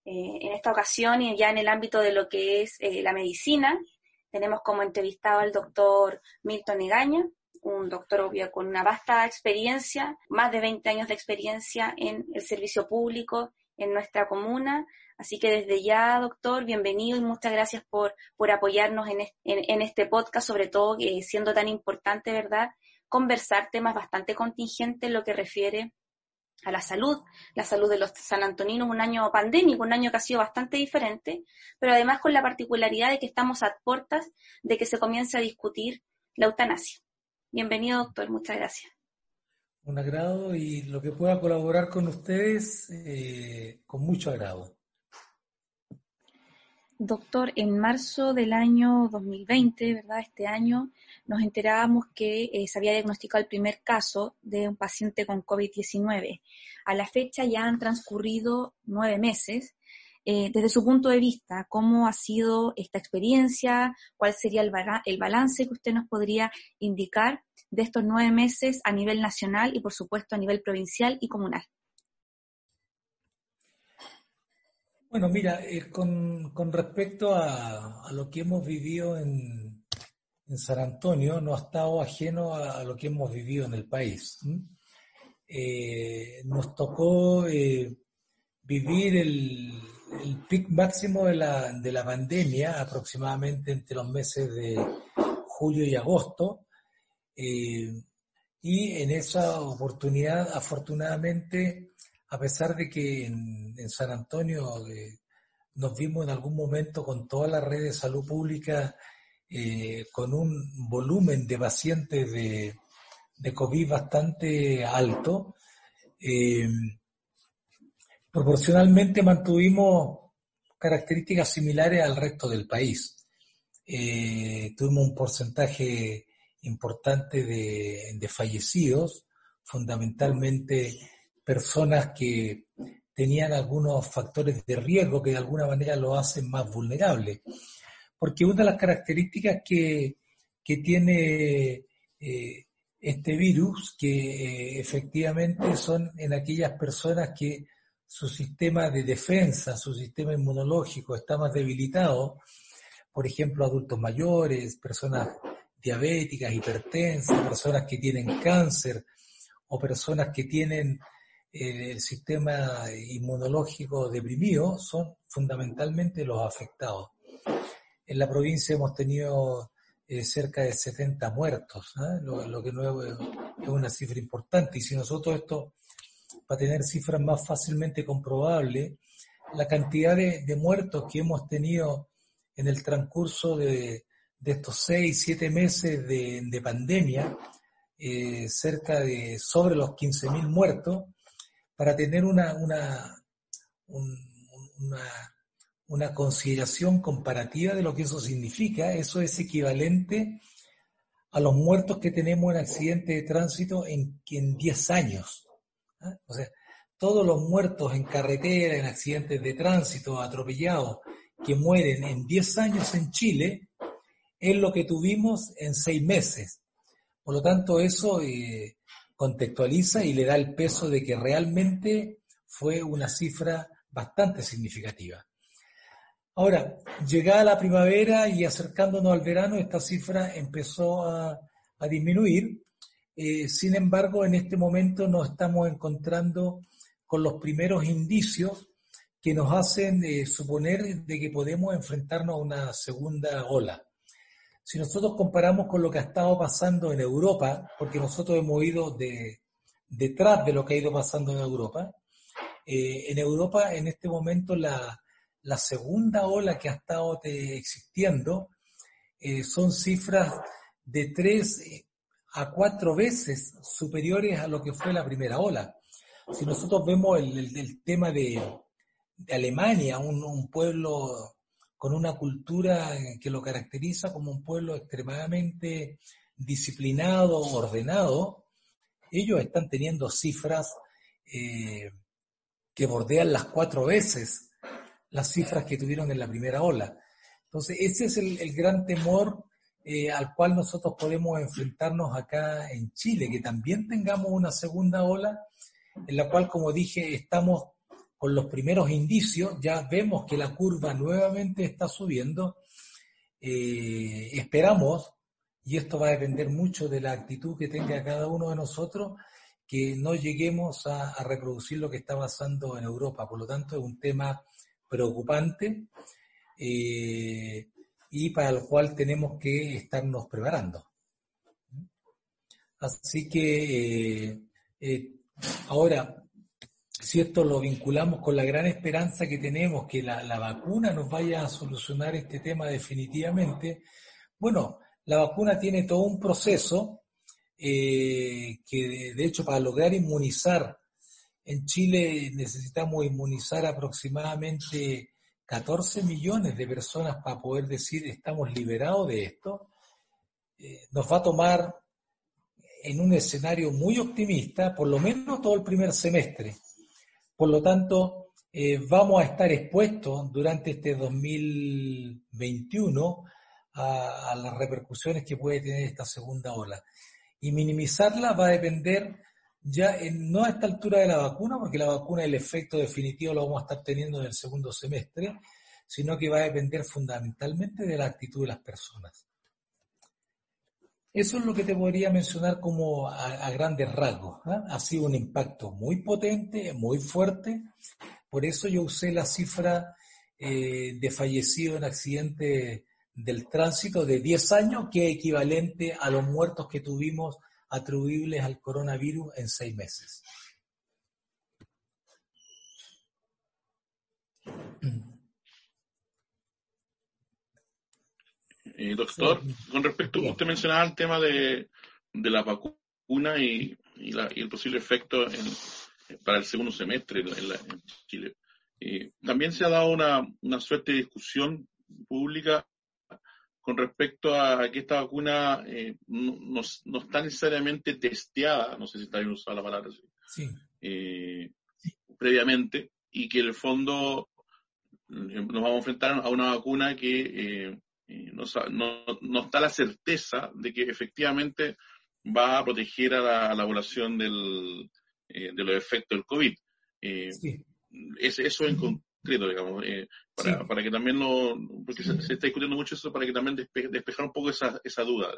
eh, en esta ocasión y ya en el ámbito de lo que es la medicina. Tenemos como entrevistado al doctor Milton Egaña, un doctor obvio con una vasta experiencia, más de 20 años de experiencia en el servicio público en nuestra comuna. Así que desde ya, doctor, bienvenido y muchas gracias por, por apoyarnos en, en, este podcast, sobre todo siendo tan importante, ¿verdad? Conversar temas bastante contingentes en lo que refiere a la salud, la salud de los sanantoninos, un año pandémico, un año que ha sido bastante diferente, pero además con la particularidad de que estamos a puertas de que se comience a discutir la eutanasia. Bienvenido, doctor. Muchas gracias. Un agrado y lo que pueda colaborar con ustedes, eh, con mucho agrado. Doctor, en marzo del año 2020, ¿verdad? Este año, nos enterábamos que eh, se había diagnosticado el primer caso de un paciente con COVID-19. A la fecha ya han transcurrido nueve meses eh, desde su punto de vista, cómo ha sido esta experiencia, cuál sería el, balance que usted nos podría indicar de estos nueve meses a nivel nacional y, por supuesto, a nivel provincial y comunal. Bueno, mira, eh, con, respecto a, lo que hemos vivido en, San Antonio, no ha estado ajeno a, lo que hemos vivido en el país. Eh, nos tocó vivir el, el pic máximo de la, de la pandemia, aproximadamente entre los meses de julio y agosto, eh, y en esa oportunidad, afortunadamente, a pesar de que en, San Antonio eh, nos vimos en algún momento con toda la red de salud pública, eh, con un volumen de pacientes de, de COVID bastante alto, proporcionalmente mantuvimos características similares al resto del país. Eh, tuvimos un porcentaje importante de, fallecidos, fundamentalmente personas que tenían algunos factores de riesgo que de alguna manera lo hacen más vulnerable. Porque una de las características que, tiene eh, este virus, que eh, efectivamente son en aquellas personas que su sistema de defensa, su sistema inmunológico está más debilitado, por ejemplo, adultos mayores, personas diabéticas, hipertensas, personas que tienen cáncer o personas que tienen eh, el sistema inmunológico deprimido, son fundamentalmente los afectados. En la provincia hemos tenido eh, cerca de 70 muertos, ¿ah? lo, que no es, es una cifra importante. Y si nosotros esto para tener cifras más fácilmente comprobables, la cantidad de, muertos que hemos tenido en el transcurso de, estos seis, siete meses de, pandemia, eh, cerca de sobre los 15.000 muertos, para tener una, una, una, una, comparativa de lo que eso significa, eso es equivalente a los muertos que tenemos en accidentes de tránsito en, en 10 años. ¿Ah? O sea, todos los muertos en carretera, en accidentes de tránsito, atropellados, que mueren en 10 años en Chile, es lo que tuvimos en 6 meses. Por lo tanto, eso eh, contextualiza y le da el peso de que realmente fue una cifra bastante significativa. Ahora, llegada la primavera y acercándonos al verano, esta cifra empezó a disminuir eh, sin embargo, en este momento nos estamos encontrando con los primeros indicios que nos hacen eh, suponer de que podemos enfrentarnos a una segunda ola. Si nosotros comparamos con lo que ha estado pasando en Europa, porque nosotros hemos ido detrás de lo que ha ido pasando en Europa, eh, en Europa en este momento la, segunda ola que ha estado existiendo son cifras de tres a cuatro veces superiores a lo que fue la primera ola. Si nosotros vemos el, tema de, Alemania, un, pueblo con una cultura que lo caracteriza como un pueblo extremadamente disciplinado, ordenado, ellos están teniendo cifras eh, que bordean las cuatro veces las cifras que tuvieron en la primera ola. Entonces, ese es el, el gran temor eh, al cual nosotros podemos enfrentarnos acá en Chile, que también tengamos una segunda ola, en la cual, como dije, estamos con los primeros indicios, ya vemos que la curva nuevamente está subiendo. Eh, esperamos, y esto va a depender mucho de la actitud que tenga cada uno de nosotros, que no lleguemos a, reproducir lo que está pasando en Europa. Por lo tanto, es un tema preocupante. Eh, y para el cual tenemos que estarnos preparando. Así que eh, eh, ahora, si esto lo vinculamos con la gran esperanza que tenemos que la, vacuna nos vaya a solucionar este tema definitivamente, bueno, la vacuna tiene todo un proceso eh, que de hecho para lograr inmunizar en Chile necesitamos inmunizar aproximadamente 14 millones de personas para poder decir estamos liberados de esto, eh, nos va a tomar en un escenario muy optimista, por lo menos todo el primer semestre. Por lo tanto, eh, vamos a estar expuestos durante este 2021 a, a, las repercusiones que puede tener esta segunda ola. Y minimizarla va a depender ya no a esta altura de la vacuna, porque la vacuna, el efecto definitivo lo vamos a estar teniendo en el segundo semestre, sino que va a depender fundamentalmente de la actitud de las personas. Eso es lo que te podría mencionar como a, grandes rasgos. ¿ah? Ha sido un impacto muy potente, muy fuerte. Por eso yo usé la cifra eh, de fallecidos en accidente del tránsito de 10 años, que es equivalente a los muertos que tuvimos atribuibles al coronavirus en seis meses. Eh, doctor, con respecto, usted mencionaba el tema de, la vacuna y, el posible efecto para el segundo semestre en, Chile. Eh, también se ha dado una, una suerte de discusión pública con respecto a que esta vacuna eh, no, está necesariamente testeada, no sé si está bien usada la palabra así, previamente y que en el fondo nos vamos a enfrentar a una vacuna que no, no, está la certeza de que efectivamente va a proteger a la, población del, de los efectos del COVID. es, eso en digamos, para, para, que también lo, porque se, está discutiendo mucho eso, para que también despejar un poco esa, esa duda.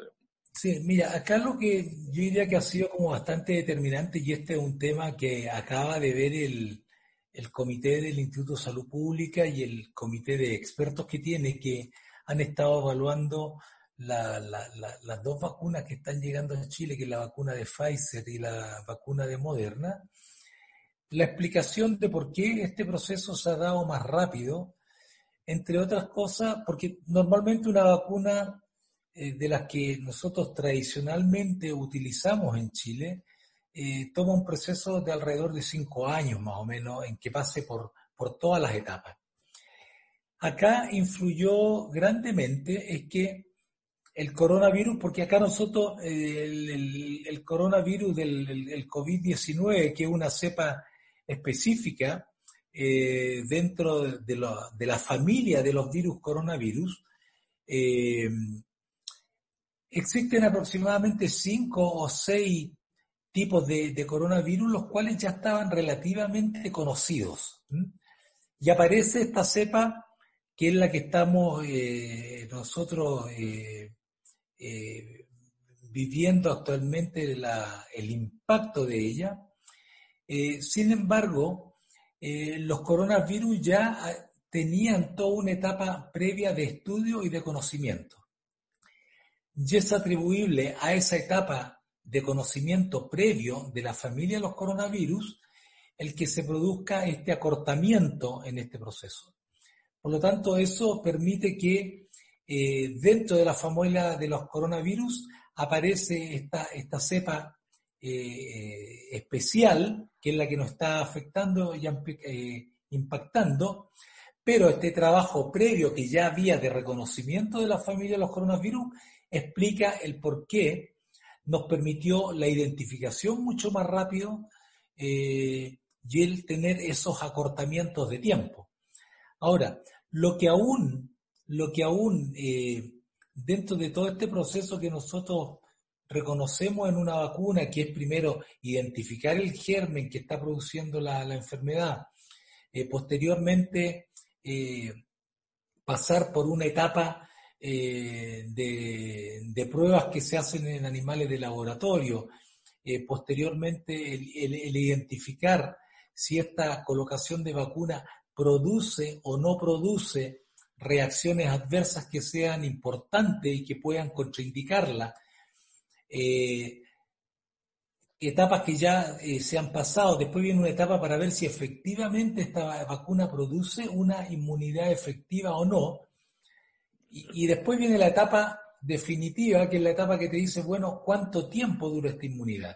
Sí, mira, acá lo que yo diría que ha sido como bastante determinante, y este es un tema que acaba de ver el, el comité del Instituto de Salud Pública y el comité de expertos que tiene, que han estado evaluando las dos vacunas que están llegando a Chile, que es la vacuna de Pfizer y la vacuna de Moderna, la explicación de por qué este proceso se ha dado más rápido, entre otras cosas, porque normalmente una vacuna eh, de las que nosotros tradicionalmente utilizamos en Chile, eh, toma un proceso de alrededor de cinco años más o menos en que pase por, por todas las etapas. Acá influyó grandemente es que el coronavirus, porque acá nosotros, eh, el, coronavirus del COVID-19, que es una cepa específica dentro de, la familia de los virus coronavirus, Existen aproximadamente cinco o seis tipos de, coronavirus, los cuales ya estaban relativamente conocidos. Y aparece esta cepa, que es la que estamos eh, nosotros eh, eh, viviendo actualmente el impacto de ella. Sin embargo, los coronavirus ya ah, tenían toda una etapa previa de estudio y de conocimiento y es atribuible a esa etapa de conocimiento previo de la familia de los coronavirus el que se produzca este acortamiento en este proceso. Por lo tanto, eso permite que eh, dentro de la familia de los coronavirus aparece esta cepa eh, especial, que es la que nos está afectando y eh, impactando, pero este trabajo previo que ya había de reconocimiento de la familia de los coronavirus explica el por qué nos permitió la identificación mucho más rápido eh, y el tener esos acortamientos de tiempo. Ahora, lo que aún, lo que aún dentro de todo este proceso que nosotros reconocemos en una vacuna, que es primero identificar el germen que está produciendo la, enfermedad, eh, posteriormente pasar por una etapa eh, de, pruebas que se hacen en animales de laboratorio. Eh, posteriormente, el, identificar si esta colocación de vacuna produce o no produce reacciones adversas que sean importantes y que puedan contraindicarla. Eh, etapas que ya se han pasado. Después viene una etapa para ver si efectivamente esta vacuna produce una inmunidad efectiva o no. Y, después viene la etapa definitiva, que es la etapa que te dice, bueno, ¿cuánto tiempo dura esta inmunidad?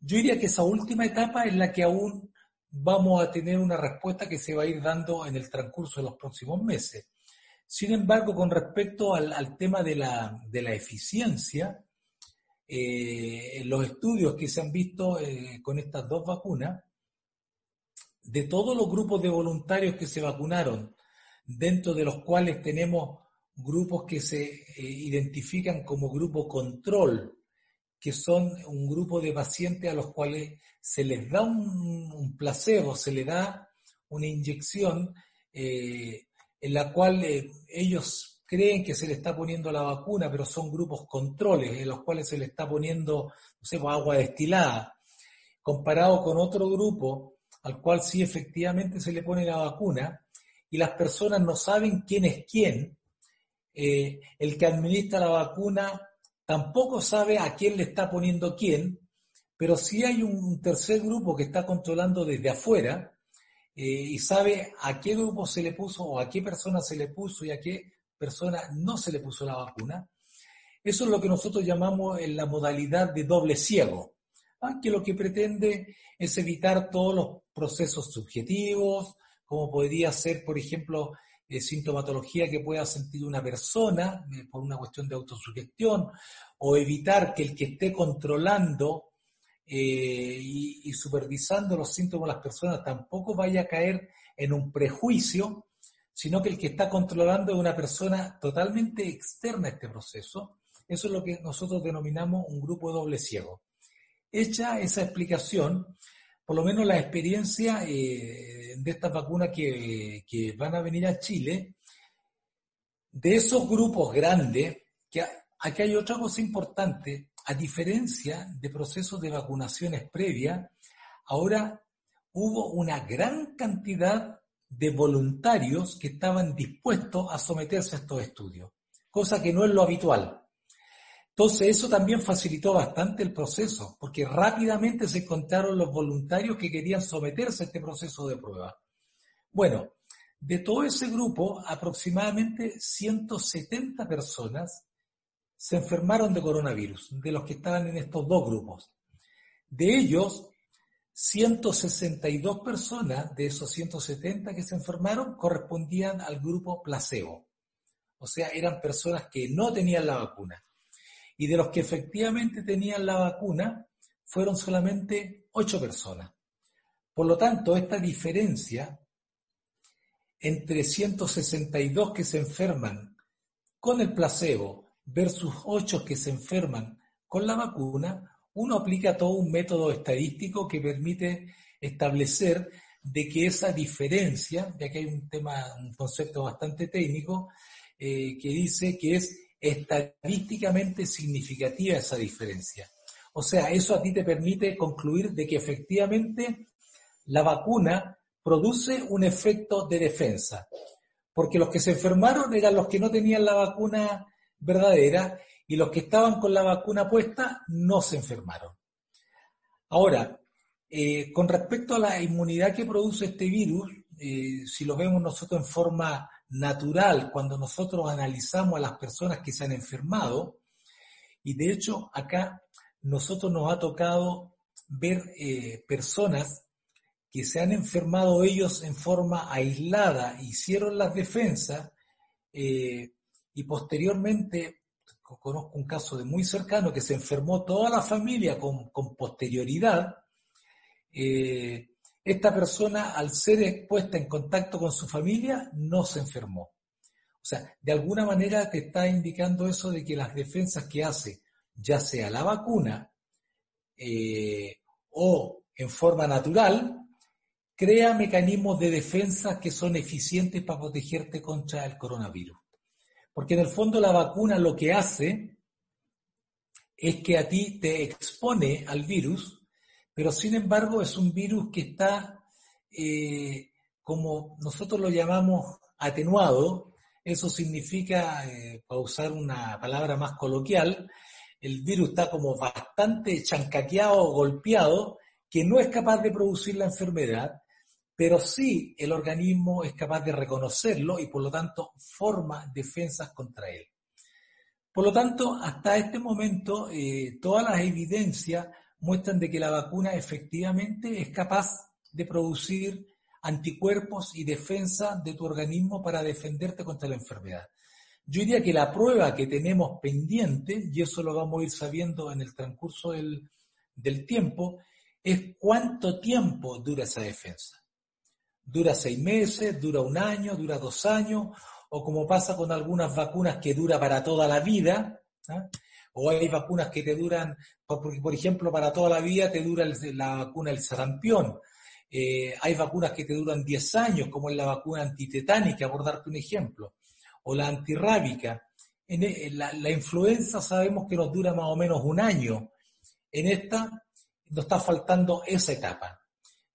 Yo diría que esa última etapa es la que aún vamos a tener una respuesta que se va a ir dando en el transcurso de los próximos meses. Sin embargo, con respecto al, tema de la, eficiencia, eh, los estudios que se han visto eh, con estas dos vacunas, de todos los grupos de voluntarios que se vacunaron, dentro de los cuales tenemos grupos que se eh, identifican como grupo control, que son un grupo de pacientes a los cuales se les da un, placebo, se les da una inyección en la cual ellos creen que se le está poniendo la vacuna, pero son grupos controles en los cuales se le está poniendo, no sé, agua destilada, comparado con otro grupo al cual sí efectivamente se le pone la vacuna y las personas no saben quién es quién, eh, el que administra la vacuna tampoco sabe a quién le está poniendo quién, pero sí hay un tercer grupo que está controlando desde afuera eh, y sabe a qué grupo se le puso o a qué persona se le puso y a qué persona no se le puso la vacuna. Eso es lo que nosotros llamamos en la modalidad de doble ciego, ¿ah? que lo que pretende es evitar todos los procesos subjetivos, como podría ser, por ejemplo, eh, sintomatología que pueda sentir una persona por una cuestión de autosugestión o evitar que el que esté controlando eh, y, supervisando los síntomas de las personas tampoco vaya a caer en un prejuicio, sino que el que está controlando es una persona totalmente externa a este proceso. Eso es lo que nosotros denominamos un grupo doble ciego. Hecha esa explicación, por lo menos la experiencia eh, de estas vacunas que, que, van a venir a Chile, de esos grupos grandes, que aquí hay otra cosa importante, a diferencia de procesos de vacunaciones previas, ahora hubo una gran cantidad de voluntarios que estaban dispuestos a someterse a estos estudios, cosa que no es lo habitual. Entonces eso también facilitó bastante el proceso, porque rápidamente se encontraron los voluntarios que querían someterse a este proceso de prueba. Bueno, de todo ese grupo, aproximadamente 170 personas se enfermaron de coronavirus, de los que estaban en estos dos grupos. De ellos, 162 personas de esos 170 que se enfermaron correspondían al grupo placebo. O sea, eran personas que no tenían la vacuna. Y de los que efectivamente tenían la vacuna, fueron solamente 8 personas. Por lo tanto, esta diferencia entre 162 que se enferman con el placebo versus ocho que se enferman con la vacuna, uno aplica todo un método estadístico que permite establecer de que esa diferencia, ya que hay un tema, un concepto bastante técnico, eh, que dice que es estadísticamente significativa esa diferencia. O sea, eso a ti te permite concluir de que efectivamente la vacuna produce un efecto de defensa, porque los que se enfermaron eran los que no tenían la vacuna verdadera y los que estaban con la vacuna puesta no se enfermaron. Ahora, eh, con respecto a la inmunidad que produce este virus, eh, si lo vemos nosotros en forma natural, cuando nosotros analizamos a las personas que se han enfermado, y de hecho acá nosotros nos ha tocado ver eh, personas que se han enfermado ellos en forma aislada, hicieron las defensas, y posteriormente conozco un caso de muy cercano que se enfermó toda la familia con, posterioridad. Eh, esta persona, al ser expuesta en contacto con su familia, no se enfermó. O sea, de alguna manera te está indicando eso de que las defensas que hace, ya sea la vacuna eh, o en forma natural, crea mecanismos de defensa que son eficientes para protegerte contra el coronavirus. Porque en el fondo la vacuna lo que hace es que a ti te expone al virus, pero sin embargo es un virus que está, eh, como nosotros lo llamamos, atenuado. Eso significa, eh, para usar una palabra más coloquial, el virus está como bastante chancaqueado, golpeado, que no es capaz de producir la enfermedad, pero sí el organismo es capaz de reconocerlo y por lo tanto forma defensas contra él. Por lo tanto, hasta este momento, eh, todas las evidencias muestran de que la vacuna efectivamente es capaz de producir anticuerpos y defensa de tu organismo para defenderte contra la enfermedad. Yo diría que la prueba que tenemos pendiente, y eso lo vamos a ir sabiendo en el transcurso del, del tiempo, es cuánto tiempo dura esa defensa dura seis meses, dura un año, dura dos años, o como pasa con algunas vacunas que dura para toda la vida, ¿ah? o hay vacunas que te duran, por, ejemplo, para toda la vida te dura la vacuna del sarampión. Eh, hay vacunas que te duran 10 años, como es la vacuna antitetánica, por darte un ejemplo, o la antirrábica. En, e, la, la influenza sabemos que nos dura más o menos un año. En esta nos está faltando esa etapa.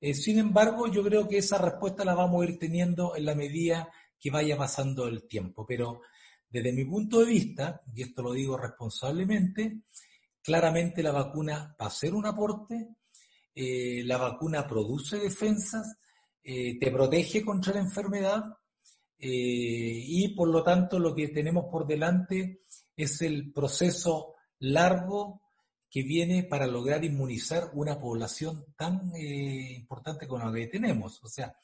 Eh, sin embargo, yo creo que esa respuesta la vamos a ir teniendo en la medida que vaya pasando el tiempo. Pero desde mi punto de vista, y esto lo digo responsablemente, claramente la vacuna va a ser un aporte, eh, la vacuna produce defensas, eh, te protege contra la enfermedad y por lo tanto lo que tenemos por delante es el proceso largo que viene para lograr inmunizar una población tan eh, importante como la que tenemos. O sea,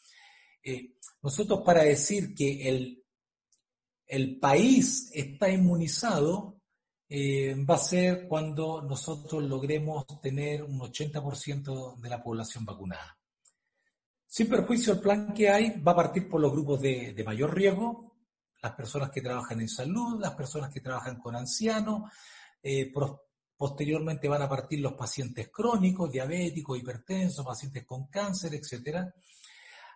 eh, nosotros para decir que el, el país está inmunizado, eh, va a ser cuando nosotros logremos tener un 80% de la población vacunada. Sin perjuicio, el plan que hay va a partir por los grupos de, mayor riesgo, las personas que trabajan en salud, las personas que trabajan con ancianos, eh, posteriormente van a partir los pacientes crónicos, diabéticos, hipertensos, pacientes con cáncer, etc.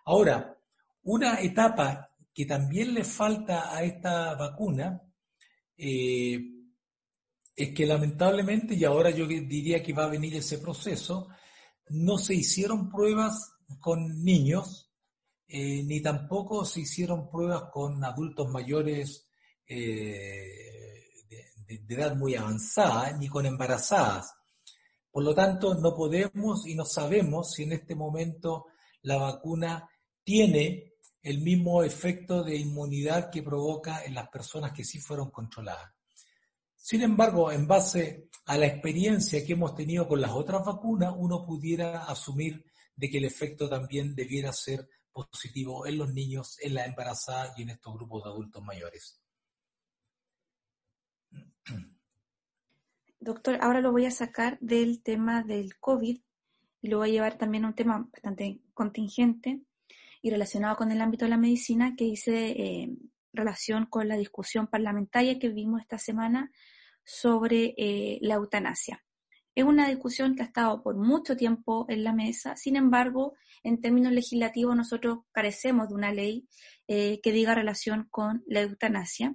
Ahora, una etapa que también le falta a esta vacuna eh, es que lamentablemente, y ahora yo diría que va a venir ese proceso, no se hicieron pruebas con niños, eh, ni tampoco se hicieron pruebas con adultos mayores eh, de, edad muy avanzada, ni con embarazadas. Por lo tanto, no podemos y no sabemos si en este momento la vacuna tiene el mismo efecto de inmunidad que provoca en las personas que sí fueron controladas. Sin embargo, en base a la experiencia que hemos tenido con las otras vacunas, uno pudiera asumir de que el efecto también debiera ser positivo en los niños, en las embarazadas y en estos grupos de adultos mayores. Doctor, ahora lo voy a sacar del tema del COVID y lo voy a llevar también a un tema bastante contingente y relacionado con el ámbito de la medicina que dice eh, relación con la discusión parlamentaria que vimos esta semana sobre eh, la eutanasia. Es una discusión que ha estado por mucho tiempo en la mesa, sin embargo, en términos legislativos nosotros carecemos de una ley eh, que diga relación con la eutanasia.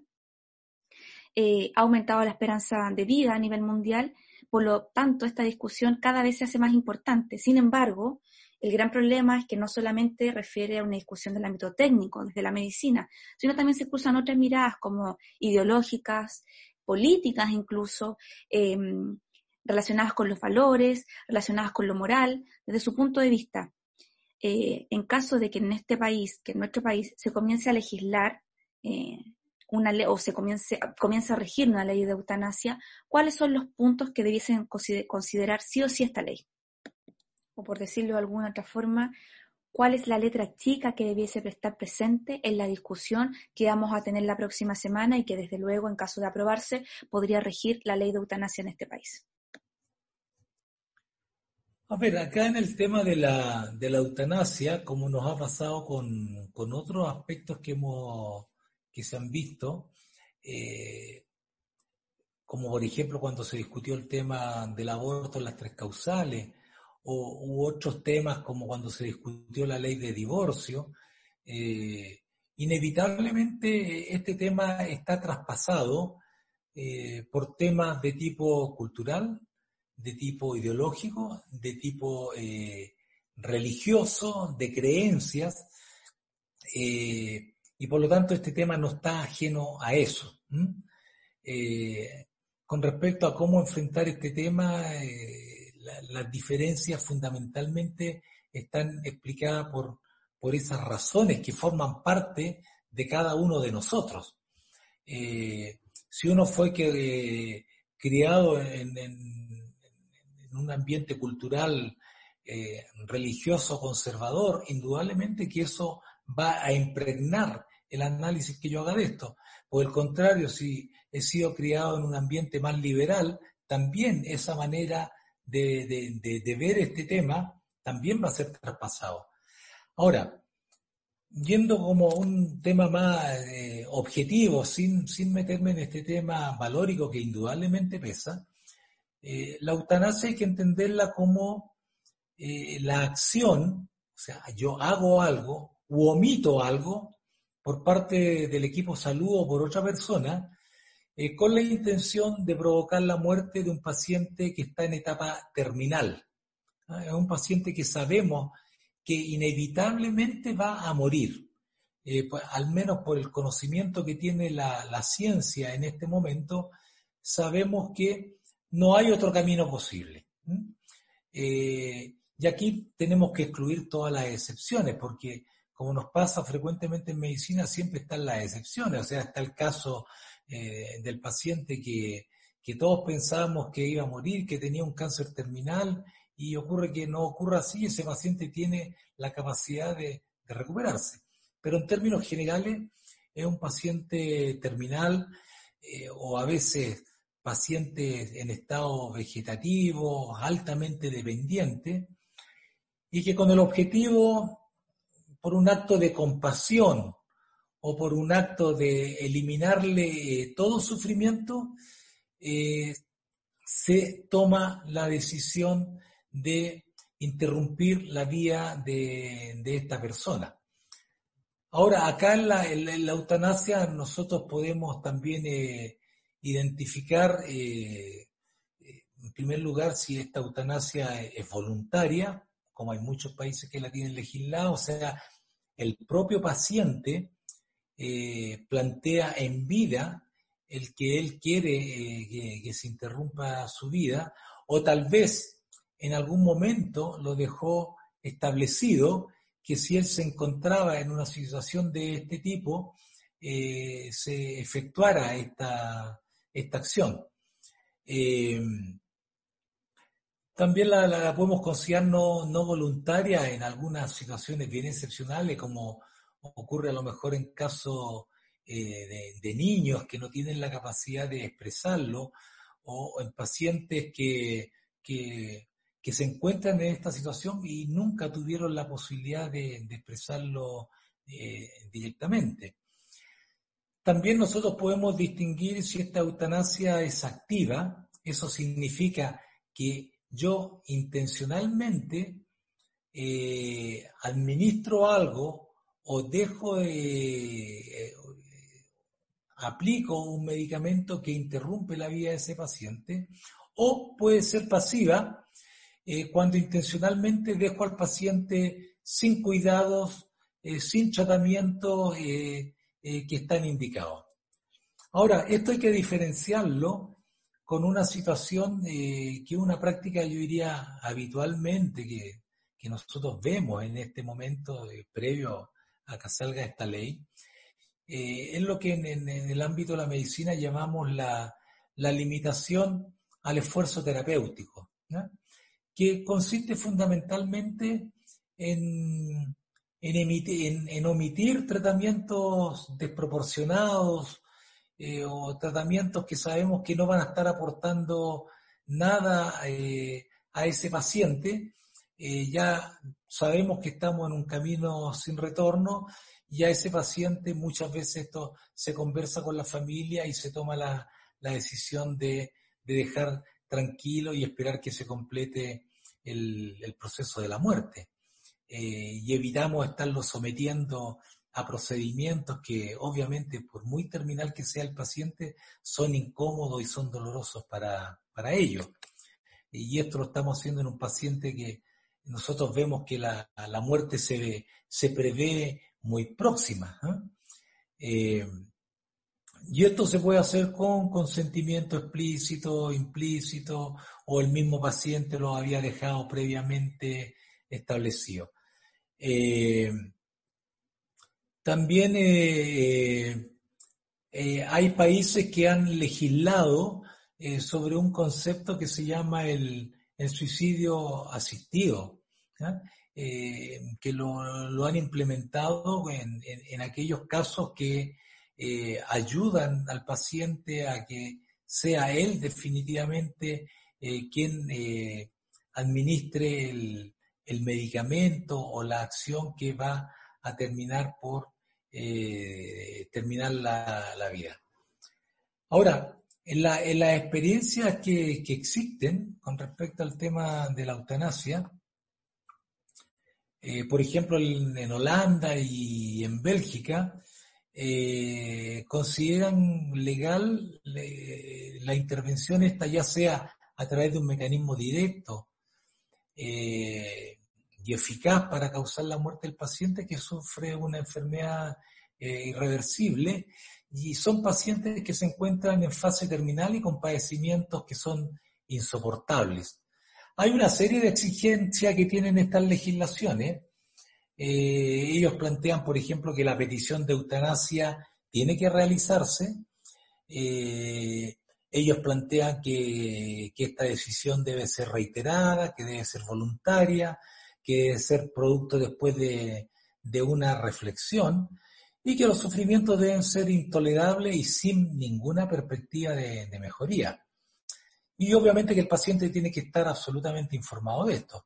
Ha aumentado la esperanza de vida a nivel mundial, por lo tanto esta discusión cada vez se hace más importante. Sin embargo, el gran problema es que no solamente refiere a una discusión del ámbito técnico, desde la medicina, sino también se cruzan otras miradas como ideológicas, políticas incluso, em, relacionadas con los valores, relacionadas con lo moral, desde su punto de vista. Eh, en caso de que en este país, que en nuestro país, se comience a legislar eh, una ley o se comience, comience a regir una ley de eutanasia, ¿cuáles son los puntos que debiesen considerar sí o sí esta ley? o por decirlo de alguna otra forma, cuál es la letra chica que debiese estar presente en la discusión que vamos a tener la próxima semana y que desde luego, en caso de aprobarse, podría regir la ley de eutanasia en este país. A ver, acá en el tema de la, de la eutanasia, como nos ha pasado con, con otros aspectos que, hemos, que se han visto, eh, como por ejemplo cuando se discutió el tema del aborto en las tres causales, o, u otros temas como cuando se discutió la ley de divorcio, eh, inevitablemente este tema está traspasado eh, por temas de tipo cultural, de tipo ideológico, de tipo eh, religioso, de creencias, y por lo tanto este tema no está ajeno a eso. con respecto a cómo enfrentar este tema, las diferencias fundamentalmente están explicadas por, por esas razones que forman parte de cada uno de nosotros. Eh, si uno fue que, criado en, un ambiente cultural eh, religioso conservador, indudablemente que eso va a impregnar el análisis que yo haga de esto. Por el contrario, si he sido criado en un ambiente más liberal, también esa manera de, ver este tema también va a ser traspasado. Ahora, yendo como un tema más eh, objetivo, sin, sin, meterme en este tema valórico que indudablemente pesa, eh, la eutanasia hay que entenderla como eh, la acción, o sea, yo hago algo u omito algo por parte del equipo salud o por otra persona eh, con la intención de provocar la muerte de un paciente que está en etapa terminal. Es un paciente que sabemos que inevitablemente va a morir, eh, pues, al menos por el conocimiento que tiene la, ciencia en este momento, sabemos que no hay otro camino posible. Eh, y aquí tenemos que excluir todas las excepciones, porque como nos pasa frecuentemente en medicina, siempre están las excepciones. O sea, está el caso eh, del paciente que, todos pensábamos que iba a morir, que tenía un cáncer terminal, y ocurre que no ocurra así, ese paciente tiene la capacidad de, recuperarse. Pero en términos generales, es un paciente terminal eh, o a veces pacientes en estado vegetativo, altamente dependiente, y que con el objetivo, por un acto de compasión o por un acto de eliminarle eh, todo sufrimiento, eh, se toma la decisión de interrumpir la vida de, esta persona. Ahora, acá en la, eutanasia nosotros podemos también eh, identificar, en primer lugar, si esta eutanasia es voluntaria, como hay muchos países que la tienen legislada, o sea, el propio paciente eh, plantea en vida el que él quiere eh, que, se interrumpa su vida, o tal vez en algún momento lo dejó establecido que si él se encontraba en una situación de este tipo, se efectuara esta, esta acción. También la, podemos considerar no, voluntaria en algunas situaciones bien excepcionales, como ocurre a lo mejor en casos eh, de, niños que no tienen la capacidad de expresarlo, o en pacientes que, que, se encuentran en esta situación y nunca tuvieron la posibilidad de, expresarlo eh, directamente. También nosotros podemos distinguir si esta eutanasia es activa, eso significa que yo intencionalmente eh, administro algo o dejo, eh, aplico un medicamento que interrumpe la vida de ese paciente, o puede ser pasiva eh, cuando intencionalmente dejo al paciente sin cuidados, sin tratamiento eh, que están indicados. Ahora, esto hay que diferenciarlo con una situación eh, que una práctica, yo diría, habitualmente que, nosotros vemos en este momento eh, previo a que salga esta ley, es lo que en, el ámbito de la medicina llamamos la, limitación al esfuerzo terapéutico, que consiste fundamentalmente en en, omitir tratamientos desproporcionados eh, o tratamientos que sabemos que no van a estar aportando nada eh, a ese paciente. Eh, ya sabemos que estamos en un camino sin retorno y a ese paciente muchas veces esto se conversa con la familia y se toma la, decisión de, dejar tranquilo y esperar que se complete el proceso de la muerte. Eh, y evitamos estarlo sometiendo a procedimientos que obviamente por muy terminal que sea el paciente son incómodos y son dolorosos para, para ellos. Y esto lo estamos haciendo en un paciente que nosotros vemos que la, la muerte se, se prevé muy próxima. Eh, y esto se puede hacer con consentimiento explícito, implícito, o el mismo paciente lo había dejado previamente establecido. Eh, también eh, eh, hay países que han legislado sobre un concepto que se llama el, suicidio asistido, que lo, han implementado en, aquellos casos que ayudan al paciente a que sea él definitivamente quien administre el, el medicamento o la acción que va a terminar por eh, terminar la, vida. Ahora, en, la, en las experiencias que, existen con respecto al tema de la eutanasia, eh, por ejemplo, en, Holanda y en Bélgica, eh, consideran legal la intervención esta ya sea a través de un mecanismo directo eh, y eficaz para causar la muerte del paciente que sufre una enfermedad eh, irreversible y son pacientes que se encuentran en fase terminal y con padecimientos que son insoportables. Hay una serie de exigencias que tienen estas legislaciones. Eh, ellos plantean, por ejemplo, que la petición de eutanasia tiene que realizarse. Ellos plantean que, esta decisión debe ser reiterada, que debe ser voluntaria, que ser producto después de, una reflexión y que los sufrimientos deben ser intolerables y sin ninguna perspectiva de, mejoría. Y obviamente que el paciente tiene que estar absolutamente informado de esto.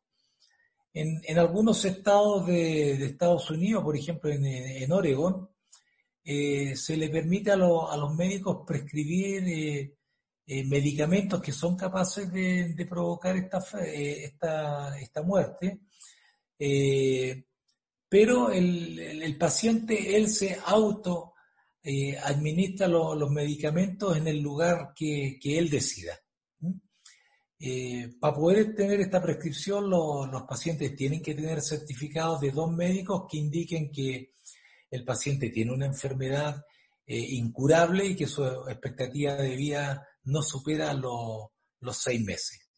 En, algunos estados de, Estados Unidos, por ejemplo en, en Oregon, eh, se le permite a, los médicos prescribir eh, eh, medicamentos que son capaces de, provocar esta, esta, esta muerte, pero el, paciente, él se auto administra los medicamentos en el lugar que, él decida. para poder tener esta prescripción, los pacientes tienen que tener certificados de dos médicos que indiquen que el paciente tiene una enfermedad eh, incurable y que su expectativa de vida no supera los seis meses.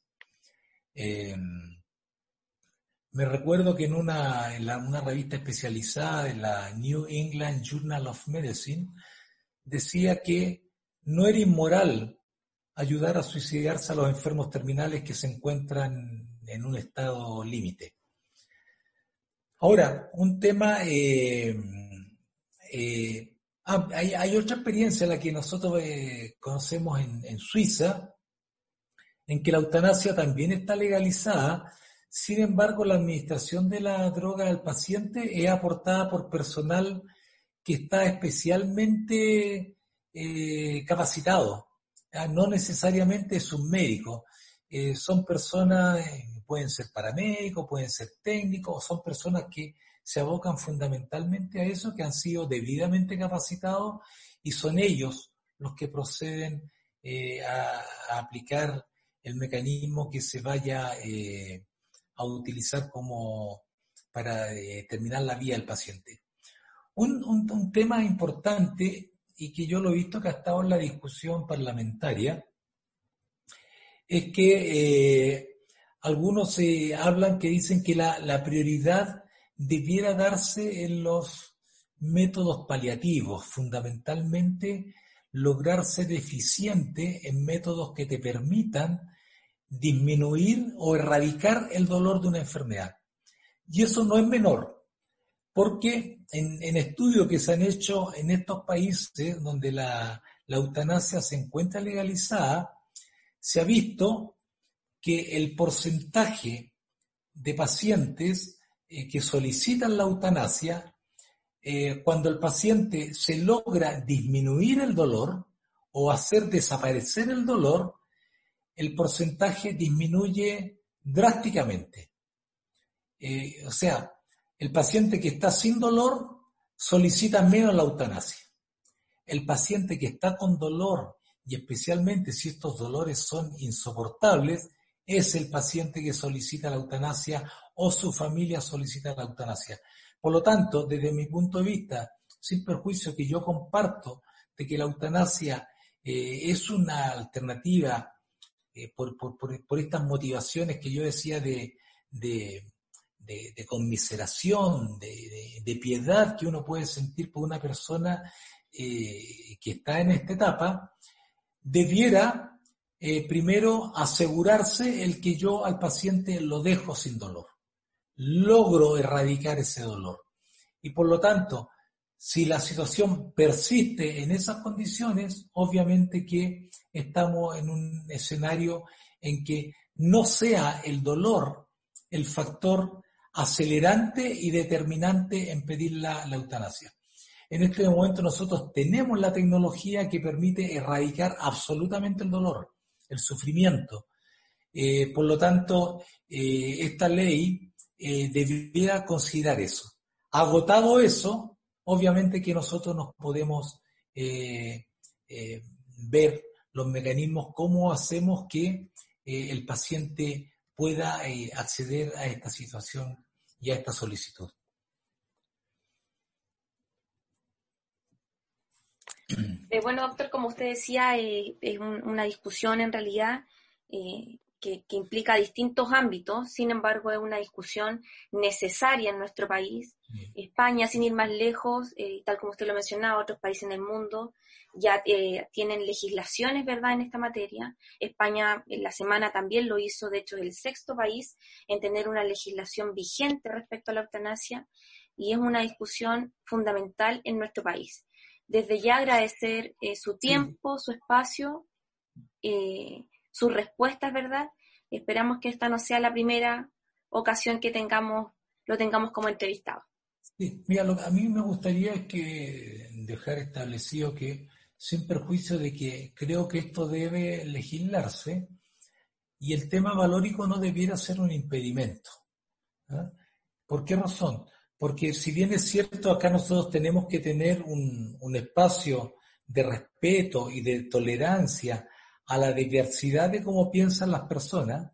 Eh, me recuerdo que en una, en una revista especializada en la New England Journal of Medicine decía que no era inmoral ayudar a suicidarse a los enfermos terminales que se encuentran en un estado límite. Ahora, un tema eh, eh, ah, hay, otra experiencia, la que nosotros eh, conocemos en, Suiza, en que la eutanasia también está legalizada, sin embargo la administración de la droga al paciente es aportada por personal que está especialmente eh, capacitado, no necesariamente es un médico, son personas, pueden ser paramédicos, pueden ser técnicos, son personas que se abocan fundamentalmente a eso, que han sido debidamente capacitados y son ellos los que proceden eh, a, aplicar el mecanismo que se vaya eh, a utilizar como para eh, terminar la vida del paciente. Un, tema importante y que yo lo he visto que ha estado en la discusión parlamentaria es que algunos se hablan que dicen que la, la prioridad debiera darse en los métodos paliativos, fundamentalmente lograr ser eficiente en métodos que te permitan disminuir o erradicar el dolor de una enfermedad. Y eso no es menor, porque en, estudios que se han hecho en estos países donde la, la eutanasia se encuentra legalizada, se ha visto que el porcentaje de pacientes eh, que solicitan la eutanasia, eh, cuando el paciente se logra disminuir el dolor o hacer desaparecer el dolor, el porcentaje disminuye drásticamente. Eh, o sea, el paciente que está sin dolor solicita menos la eutanasia. El paciente que está con dolor, y especialmente si estos dolores son insoportables, es el paciente que solicita la eutanasia o su familia solicita la eutanasia. Por lo tanto, desde mi punto de vista, sin perjuicio que yo comparto de que la eutanasia eh, es una alternativa eh, por, estas motivaciones que yo decía de, conmiseración, de, piedad que uno puede sentir por una persona eh, que está en esta etapa, debiera primero asegurarse el que yo al paciente lo dejo sin dolor logro erradicar ese dolor. Y por lo tanto, si la situación persiste en esas condiciones, obviamente que estamos en un escenario en que no sea el dolor el factor acelerante y determinante en pedir la, eutanasia. En este momento nosotros tenemos la tecnología que permite erradicar absolutamente el dolor, el sufrimiento. Eh, por lo tanto, eh, esta ley eh, debiera considerar eso. Agotado eso, obviamente que nosotros nos podemos eh, eh, ver los mecanismos, cómo hacemos que el paciente pueda acceder a esta situación y a esta solicitud. bueno, doctor, como usted decía, es una discusión en realidad que, implica distintos ámbitos, sin embargo es una discusión necesaria en nuestro país. España, sin ir más lejos, eh, tal como usted lo mencionaba, otros países en el mundo ya eh, tienen legislaciones, ¿verdad?, en esta materia. España en la semana también lo hizo, de hecho es el sexto país en tener una legislación vigente respecto a la eutanasia y es una discusión fundamental en nuestro país. Desde ya agradecer eh, su tiempo, su espacio sus respuestas, ¿verdad? Esperamos que esta no sea la primera ocasión que tengamos, lo tengamos como entrevistado. Sí, mira, a mí me gustaría que dejar establecido que, sin perjuicio de que creo que esto debe legislarse, y el tema valórico no debiera ser un impedimento. ¿ah? ¿Por qué razón? Porque si bien es cierto, acá nosotros tenemos que tener un, un espacio de respeto y de tolerancia a la diversidad de cómo piensan las personas,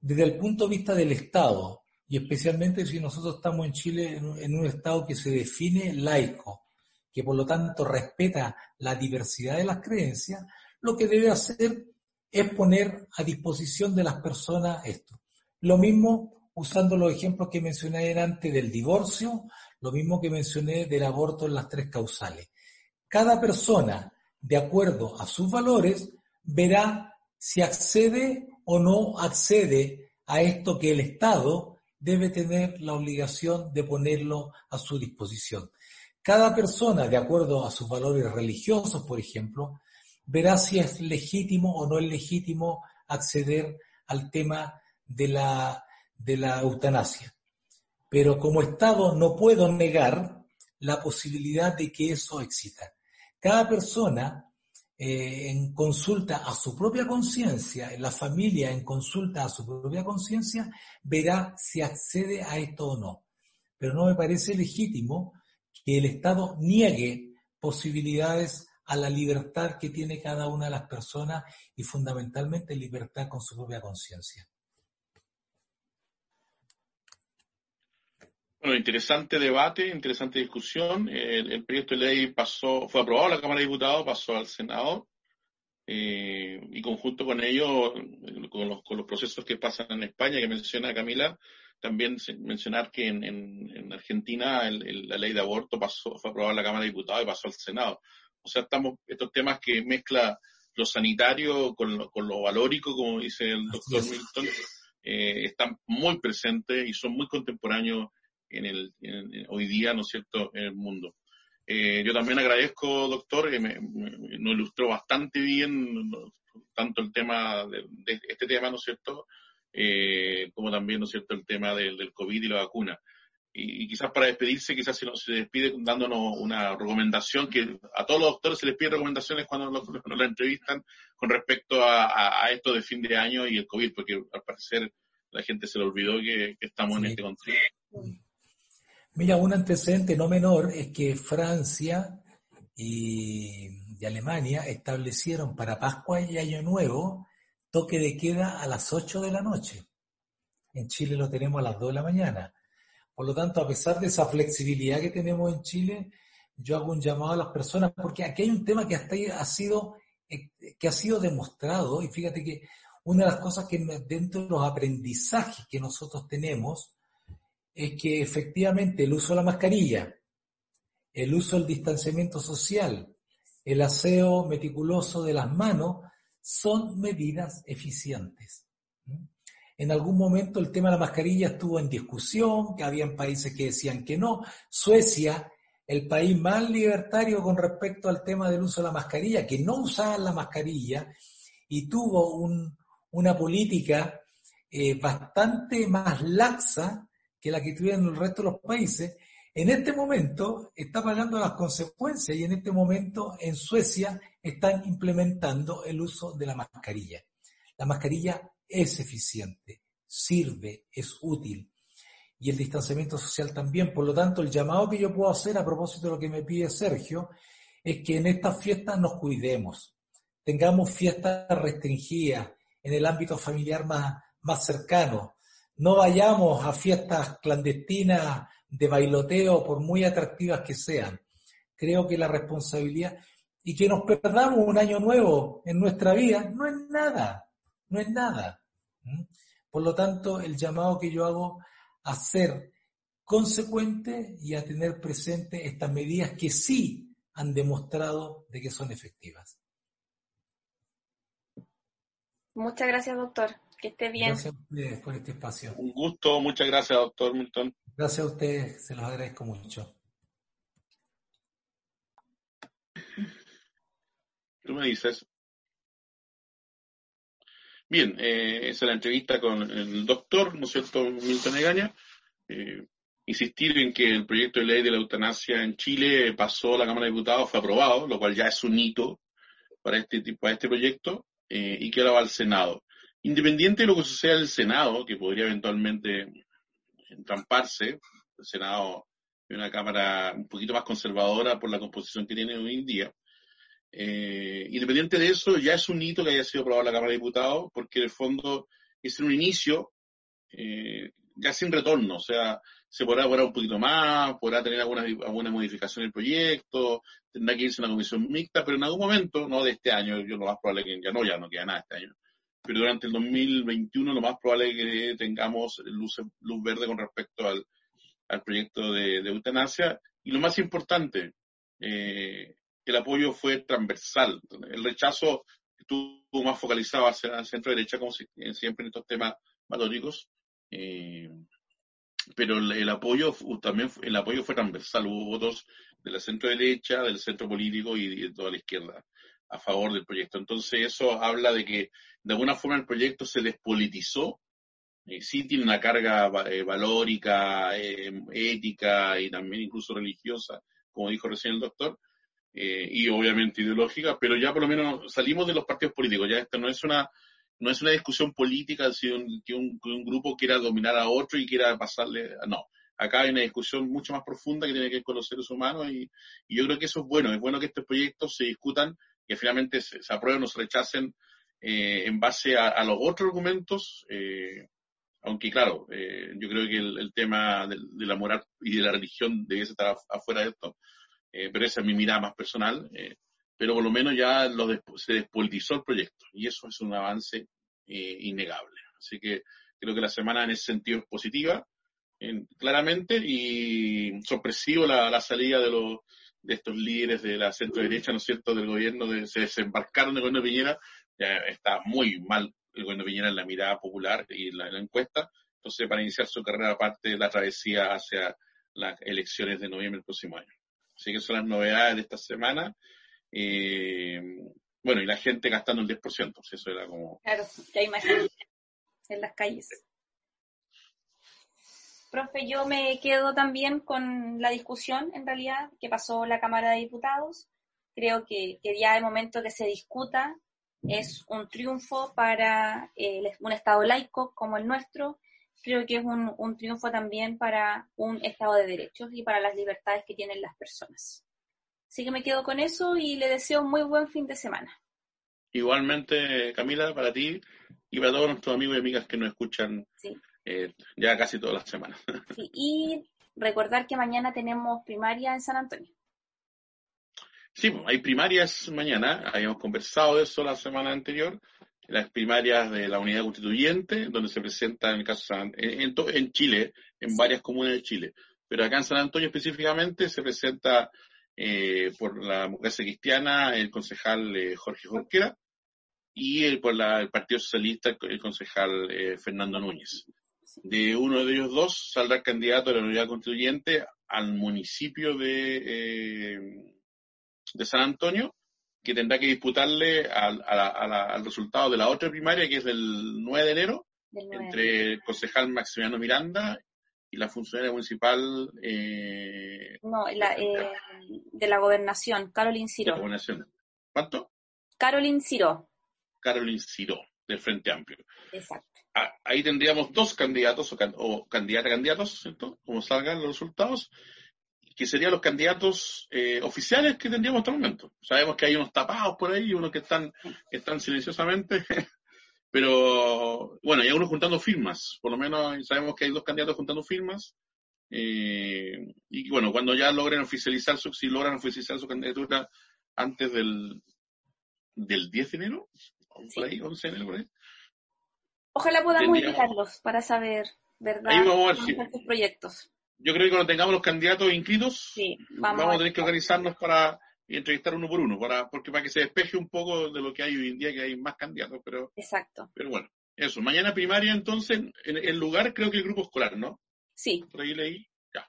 desde el punto de vista del Estado, y especialmente si nosotros estamos en Chile en un, Estado que se define laico, que por lo tanto respeta la diversidad de las creencias, lo que debe hacer es poner a disposición de las personas esto. Lo mismo usando los ejemplos que mencioné antes del divorcio, lo mismo que mencioné del aborto en las tres causales. Cada persona, de acuerdo a sus valores, verá si accede o no accede a esto que el Estado debe tener la obligación de ponerlo a su disposición. Cada persona, de acuerdo a sus valores religiosos, por ejemplo, verá si es legítimo o no es legítimo acceder al tema de la, de la eutanasia. Pero como Estado no puedo negar la posibilidad de que eso exista. Cada persona eh, en consulta a su propia conciencia, la familia en consulta a su propia conciencia, verá si accede a esto o no. Pero no me parece legítimo que el Estado niegue posibilidades a la libertad que tiene cada una de las personas y fundamentalmente libertad con su propia conciencia. Bueno, interesante debate, interesante discusión. El, proyecto de ley pasó, fue aprobado en la Cámara de Diputados, pasó al Senado, eh, y conjunto con ello, con los, con los, procesos que pasan en España, que menciona Camila, también mencionar que en, Argentina la ley de aborto pasó, fue aprobada en la Cámara de Diputados y pasó al Senado. O sea, estamos, estos temas que mezcla lo sanitario con lo, con lo valórico, como dice el doctor Milton, eh, están muy presentes y son muy contemporáneos en el, hoy día, ¿no es cierto?, en el mundo. Eh, yo también agradezco, doctor, que me, nos ilustró bastante bien tanto el tema de, este tema, ¿no es cierto?, eh, como también, ¿no es cierto?, el tema del, del COVID y la vacuna. Y, quizás para despedirse, quizás se, nos, se despide dándonos una recomendación, que a todos los doctores se les pide recomendaciones cuando nos, la entrevistan con respecto a, a, esto de fin de año y el COVID, porque al parecer la gente se le olvidó que, estamos en este contexto. Mira, un antecedente no menor es que Francia y, Alemania establecieron para Pascua y Año Nuevo toque de queda a las 8 de la noche. En Chile lo tenemos a las 2 de la mañana. Por lo tanto, a pesar de esa flexibilidad que tenemos en Chile, yo hago un llamado a las personas, porque aquí hay un tema que hasta ha sido, que ha sido demostrado, y fíjate que una de las cosas que dentro de los aprendizajes que nosotros tenemos, es que efectivamente el uso de la mascarilla, el uso del distanciamiento social, el aseo meticuloso de las manos, son medidas eficientes. En algún momento el tema de la mascarilla estuvo en discusión, que habían países que decían que no. Suecia, el país más libertario con respecto al tema del uso de la mascarilla, que no usaba la mascarilla y tuvo una política eh, bastante más laxa que la que tuvieron el resto de los países, en este momento está pagando las consecuencias y en este momento en Suecia están implementando el uso de la mascarilla. La mascarilla es eficiente, sirve, es útil y el distanciamiento social también. Por lo tanto, el llamado que yo puedo hacer a propósito de lo que me pide Sergio es que en estas fiestas nos cuidemos, tengamos fiestas restringidas en el ámbito familiar más, más cercano, no vayamos a fiestas clandestinas de bailoteo, por muy atractivas que sean. Creo que la responsabilidad y que nos perdamos un año nuevo en nuestra vida no es nada, no es nada. Por lo tanto, el llamado que yo hago a ser consecuente y a tener presente estas medidas que sí han demostrado de que son efectivas. Muchas gracias, doctor. Que esté bien. Gracias a ustedes por este espacio. Un gusto, muchas gracias, doctor Milton. Gracias a ustedes, se los agradezco mucho. Tú me dices. Bien, eh, esa es la entrevista con el doctor, ¿no es cierto?, Milton Egaña. Eh, insistir en que el proyecto de ley de la eutanasia en Chile pasó a la Cámara de Diputados, fue aprobado, lo cual ya es un hito para este, para este proyecto, eh, y que ahora va al Senado. Independiente de lo que suceda en el Senado, que podría eventualmente entramparse, el Senado es una Cámara un poquito más conservadora por la composición que tiene hoy en día, eh, independiente de eso, ya es un hito que haya sido aprobado la Cámara de Diputados, porque en el fondo es un inicio eh, ya sin retorno, o sea, se podrá demorar un poquito más, podrá tener alguna, alguna modificación el proyecto, tendrá que irse a una comisión mixta, pero en algún momento, no de este año, yo lo más probable que ya no, ya no queda nada este año, pero durante el 2021 lo más probable es que tengamos luz, luz verde con respecto al, proyecto de, eutanasia. Y lo más importante, eh, el apoyo fue transversal. El rechazo estuvo más focalizado hacia la centro derecha, como siempre en estos temas matóricos. Eh, pero el, apoyo también el apoyo fue transversal. Hubo votos de la centro derecha, del centro político y de toda la izquierda a favor del proyecto. Entonces eso habla de que de alguna forma el proyecto se despolitizó. Eh, sí tiene una carga eh, valórica, eh, ética y también incluso religiosa, como dijo recién el doctor, eh, y obviamente ideológica, pero ya por lo menos salimos de los partidos políticos, ya esto no es una no es una discusión política si un, que, un, que un grupo quiera dominar a otro y quiera pasarle, no, acá hay una discusión mucho más profunda que tiene que ver con los seres humanos y, y yo creo que eso es bueno, es bueno que estos proyectos se discutan, que finalmente se, se aprueben o se rechacen eh, en base a, los otros argumentos, eh, aunque claro, eh, yo creo que el, tema de, de, la moral y de la religión debe estar afuera de esto, pero esa es mi mirada más personal, pero por lo menos ya lo se despolitizó el proyecto y eso es un avance innegable. Así que creo que la semana en ese sentido es positiva, claramente, y sorpresivo la salida de los de estos líderes de la centro derecha, ¿no es cierto?, del gobierno, de, se desembarcaron del gobierno de Piñera, ya está muy mal el gobierno de Piñera en la mirada popular y la, en la encuesta, entonces para iniciar su carrera aparte de la travesía hacia las elecciones de noviembre del próximo año. Así que son las novedades de esta semana. Eh, bueno, y la gente gastando el 10%, pues eso era como... Claro, ya imagino en las calles. Profe, yo me quedo también con la discusión, en realidad, que pasó la Cámara de Diputados. Creo que, que ya el momento que se discuta es un triunfo para eh, un Estado laico como el nuestro creo que es un, un, triunfo también para un Estado de derechos y para las libertades que tienen las personas. Así que me quedo con eso y le deseo un muy buen fin de semana. Igualmente, Camila, para ti y para todos nuestros amigos y amigas que nos escuchan sí. Eh, ya casi todas las semanas. Sí, y recordar que mañana tenemos primaria en San Antonio. Sí, hay primarias mañana, habíamos conversado de eso la semana anterior las primarias de la unidad constituyente, donde se presenta en el caso San, en, en, en, Chile, en varias comunas de Chile. Pero acá en San Antonio específicamente se presenta eh, por la mujer cristiana el concejal eh, Jorge Jorquera y el, por la, el Partido Socialista el concejal eh, Fernando Núñez. De uno de ellos dos saldrá el candidato de la unidad constituyente al municipio de, de San Antonio que tendrá que disputarle al, a la, a la, al resultado de la otra primaria, que es del 9 de enero, 9. entre el concejal Maximiliano Miranda y la funcionaria municipal. Eh, no, la, eh, de la gobernación, Carolyn Ciro. ¿Cuánto? Carolyn Ciro. Carolyn Ciro, del Frente Amplio. Exacto. Ah, ahí tendríamos dos candidatos o, can, o candidata candidatos, ¿cierto? Como salgan los resultados que serían los candidatos eh, oficiales que tendríamos hasta el momento. Sabemos que hay unos tapados por ahí, unos que están, que están silenciosamente, pero bueno, hay unos juntando firmas, por lo menos sabemos que hay dos candidatos juntando firmas. Eh, y bueno, cuando ya logren oficializar su, si logran oficializar su candidatura antes del, del 10 de enero, por ahí, 11 de enero, por ahí. Ojalá podamos invitarlos para saber, ¿verdad? Ahí vamos a ver si, sus proyectos yo creo que cuando tengamos los candidatos inscritos, sí, vamos, vamos, a tener que organizarnos para entrevistar uno por uno, para, porque para que se despeje un poco de lo que hay hoy en día, que hay más candidatos, pero. Exacto. Pero bueno, eso. Mañana primaria, entonces, en el lugar creo que el grupo escolar, ¿no? Sí. Por ahí leí. Ya.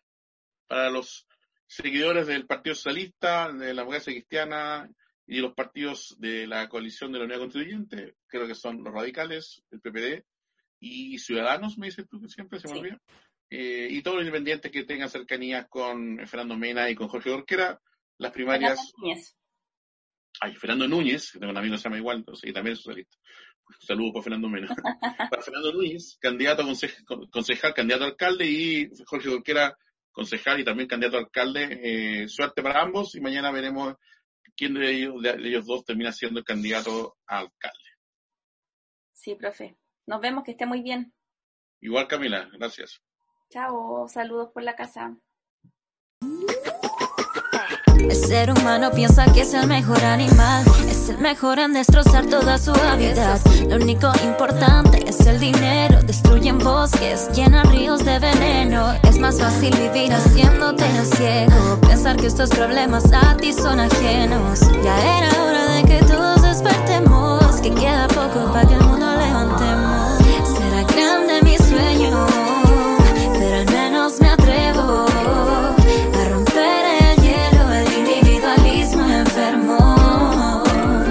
Para los seguidores del Partido Socialista, de la Democracia Cristiana Y los partidos de la coalición de la Unidad Constituyente, creo que son los radicales, el PPD y Ciudadanos, me dices tú que siempre se me olvida. Eh, y todos los independientes que tengan cercanías con Fernando Mena y con Jorge Orquera, las primarias. Núñez. Ay, Fernando Núñez, que tengo un amigo que se llama igual, entonces, y también es socialista. Un saludo por Fernando Mena. Para Fernando Núñez, candidato a concejal, candidato a alcalde, y Jorge Orquera, concejal y también candidato a alcalde. Eh, suerte para ambos y mañana veremos quién de ellos, de ellos dos termina siendo el candidato a alcalde. Sí, profe. Nos vemos, que esté muy bien. Igual Camila, gracias. Chao, saludos por la casa. El ser humano piensa que es el mejor animal, es el mejor en destrozar toda su hábitat. Lo único importante es el dinero, destruyen bosques, llenan ríos de veneno. Es más fácil vivir haciéndote ciego, pensar que estos problemas a ti son ajenos. Ya era hora de que todos despertemos, que queda poco para que el mundo levantemos. Será grande mi sueño, pero al menos me atrevo.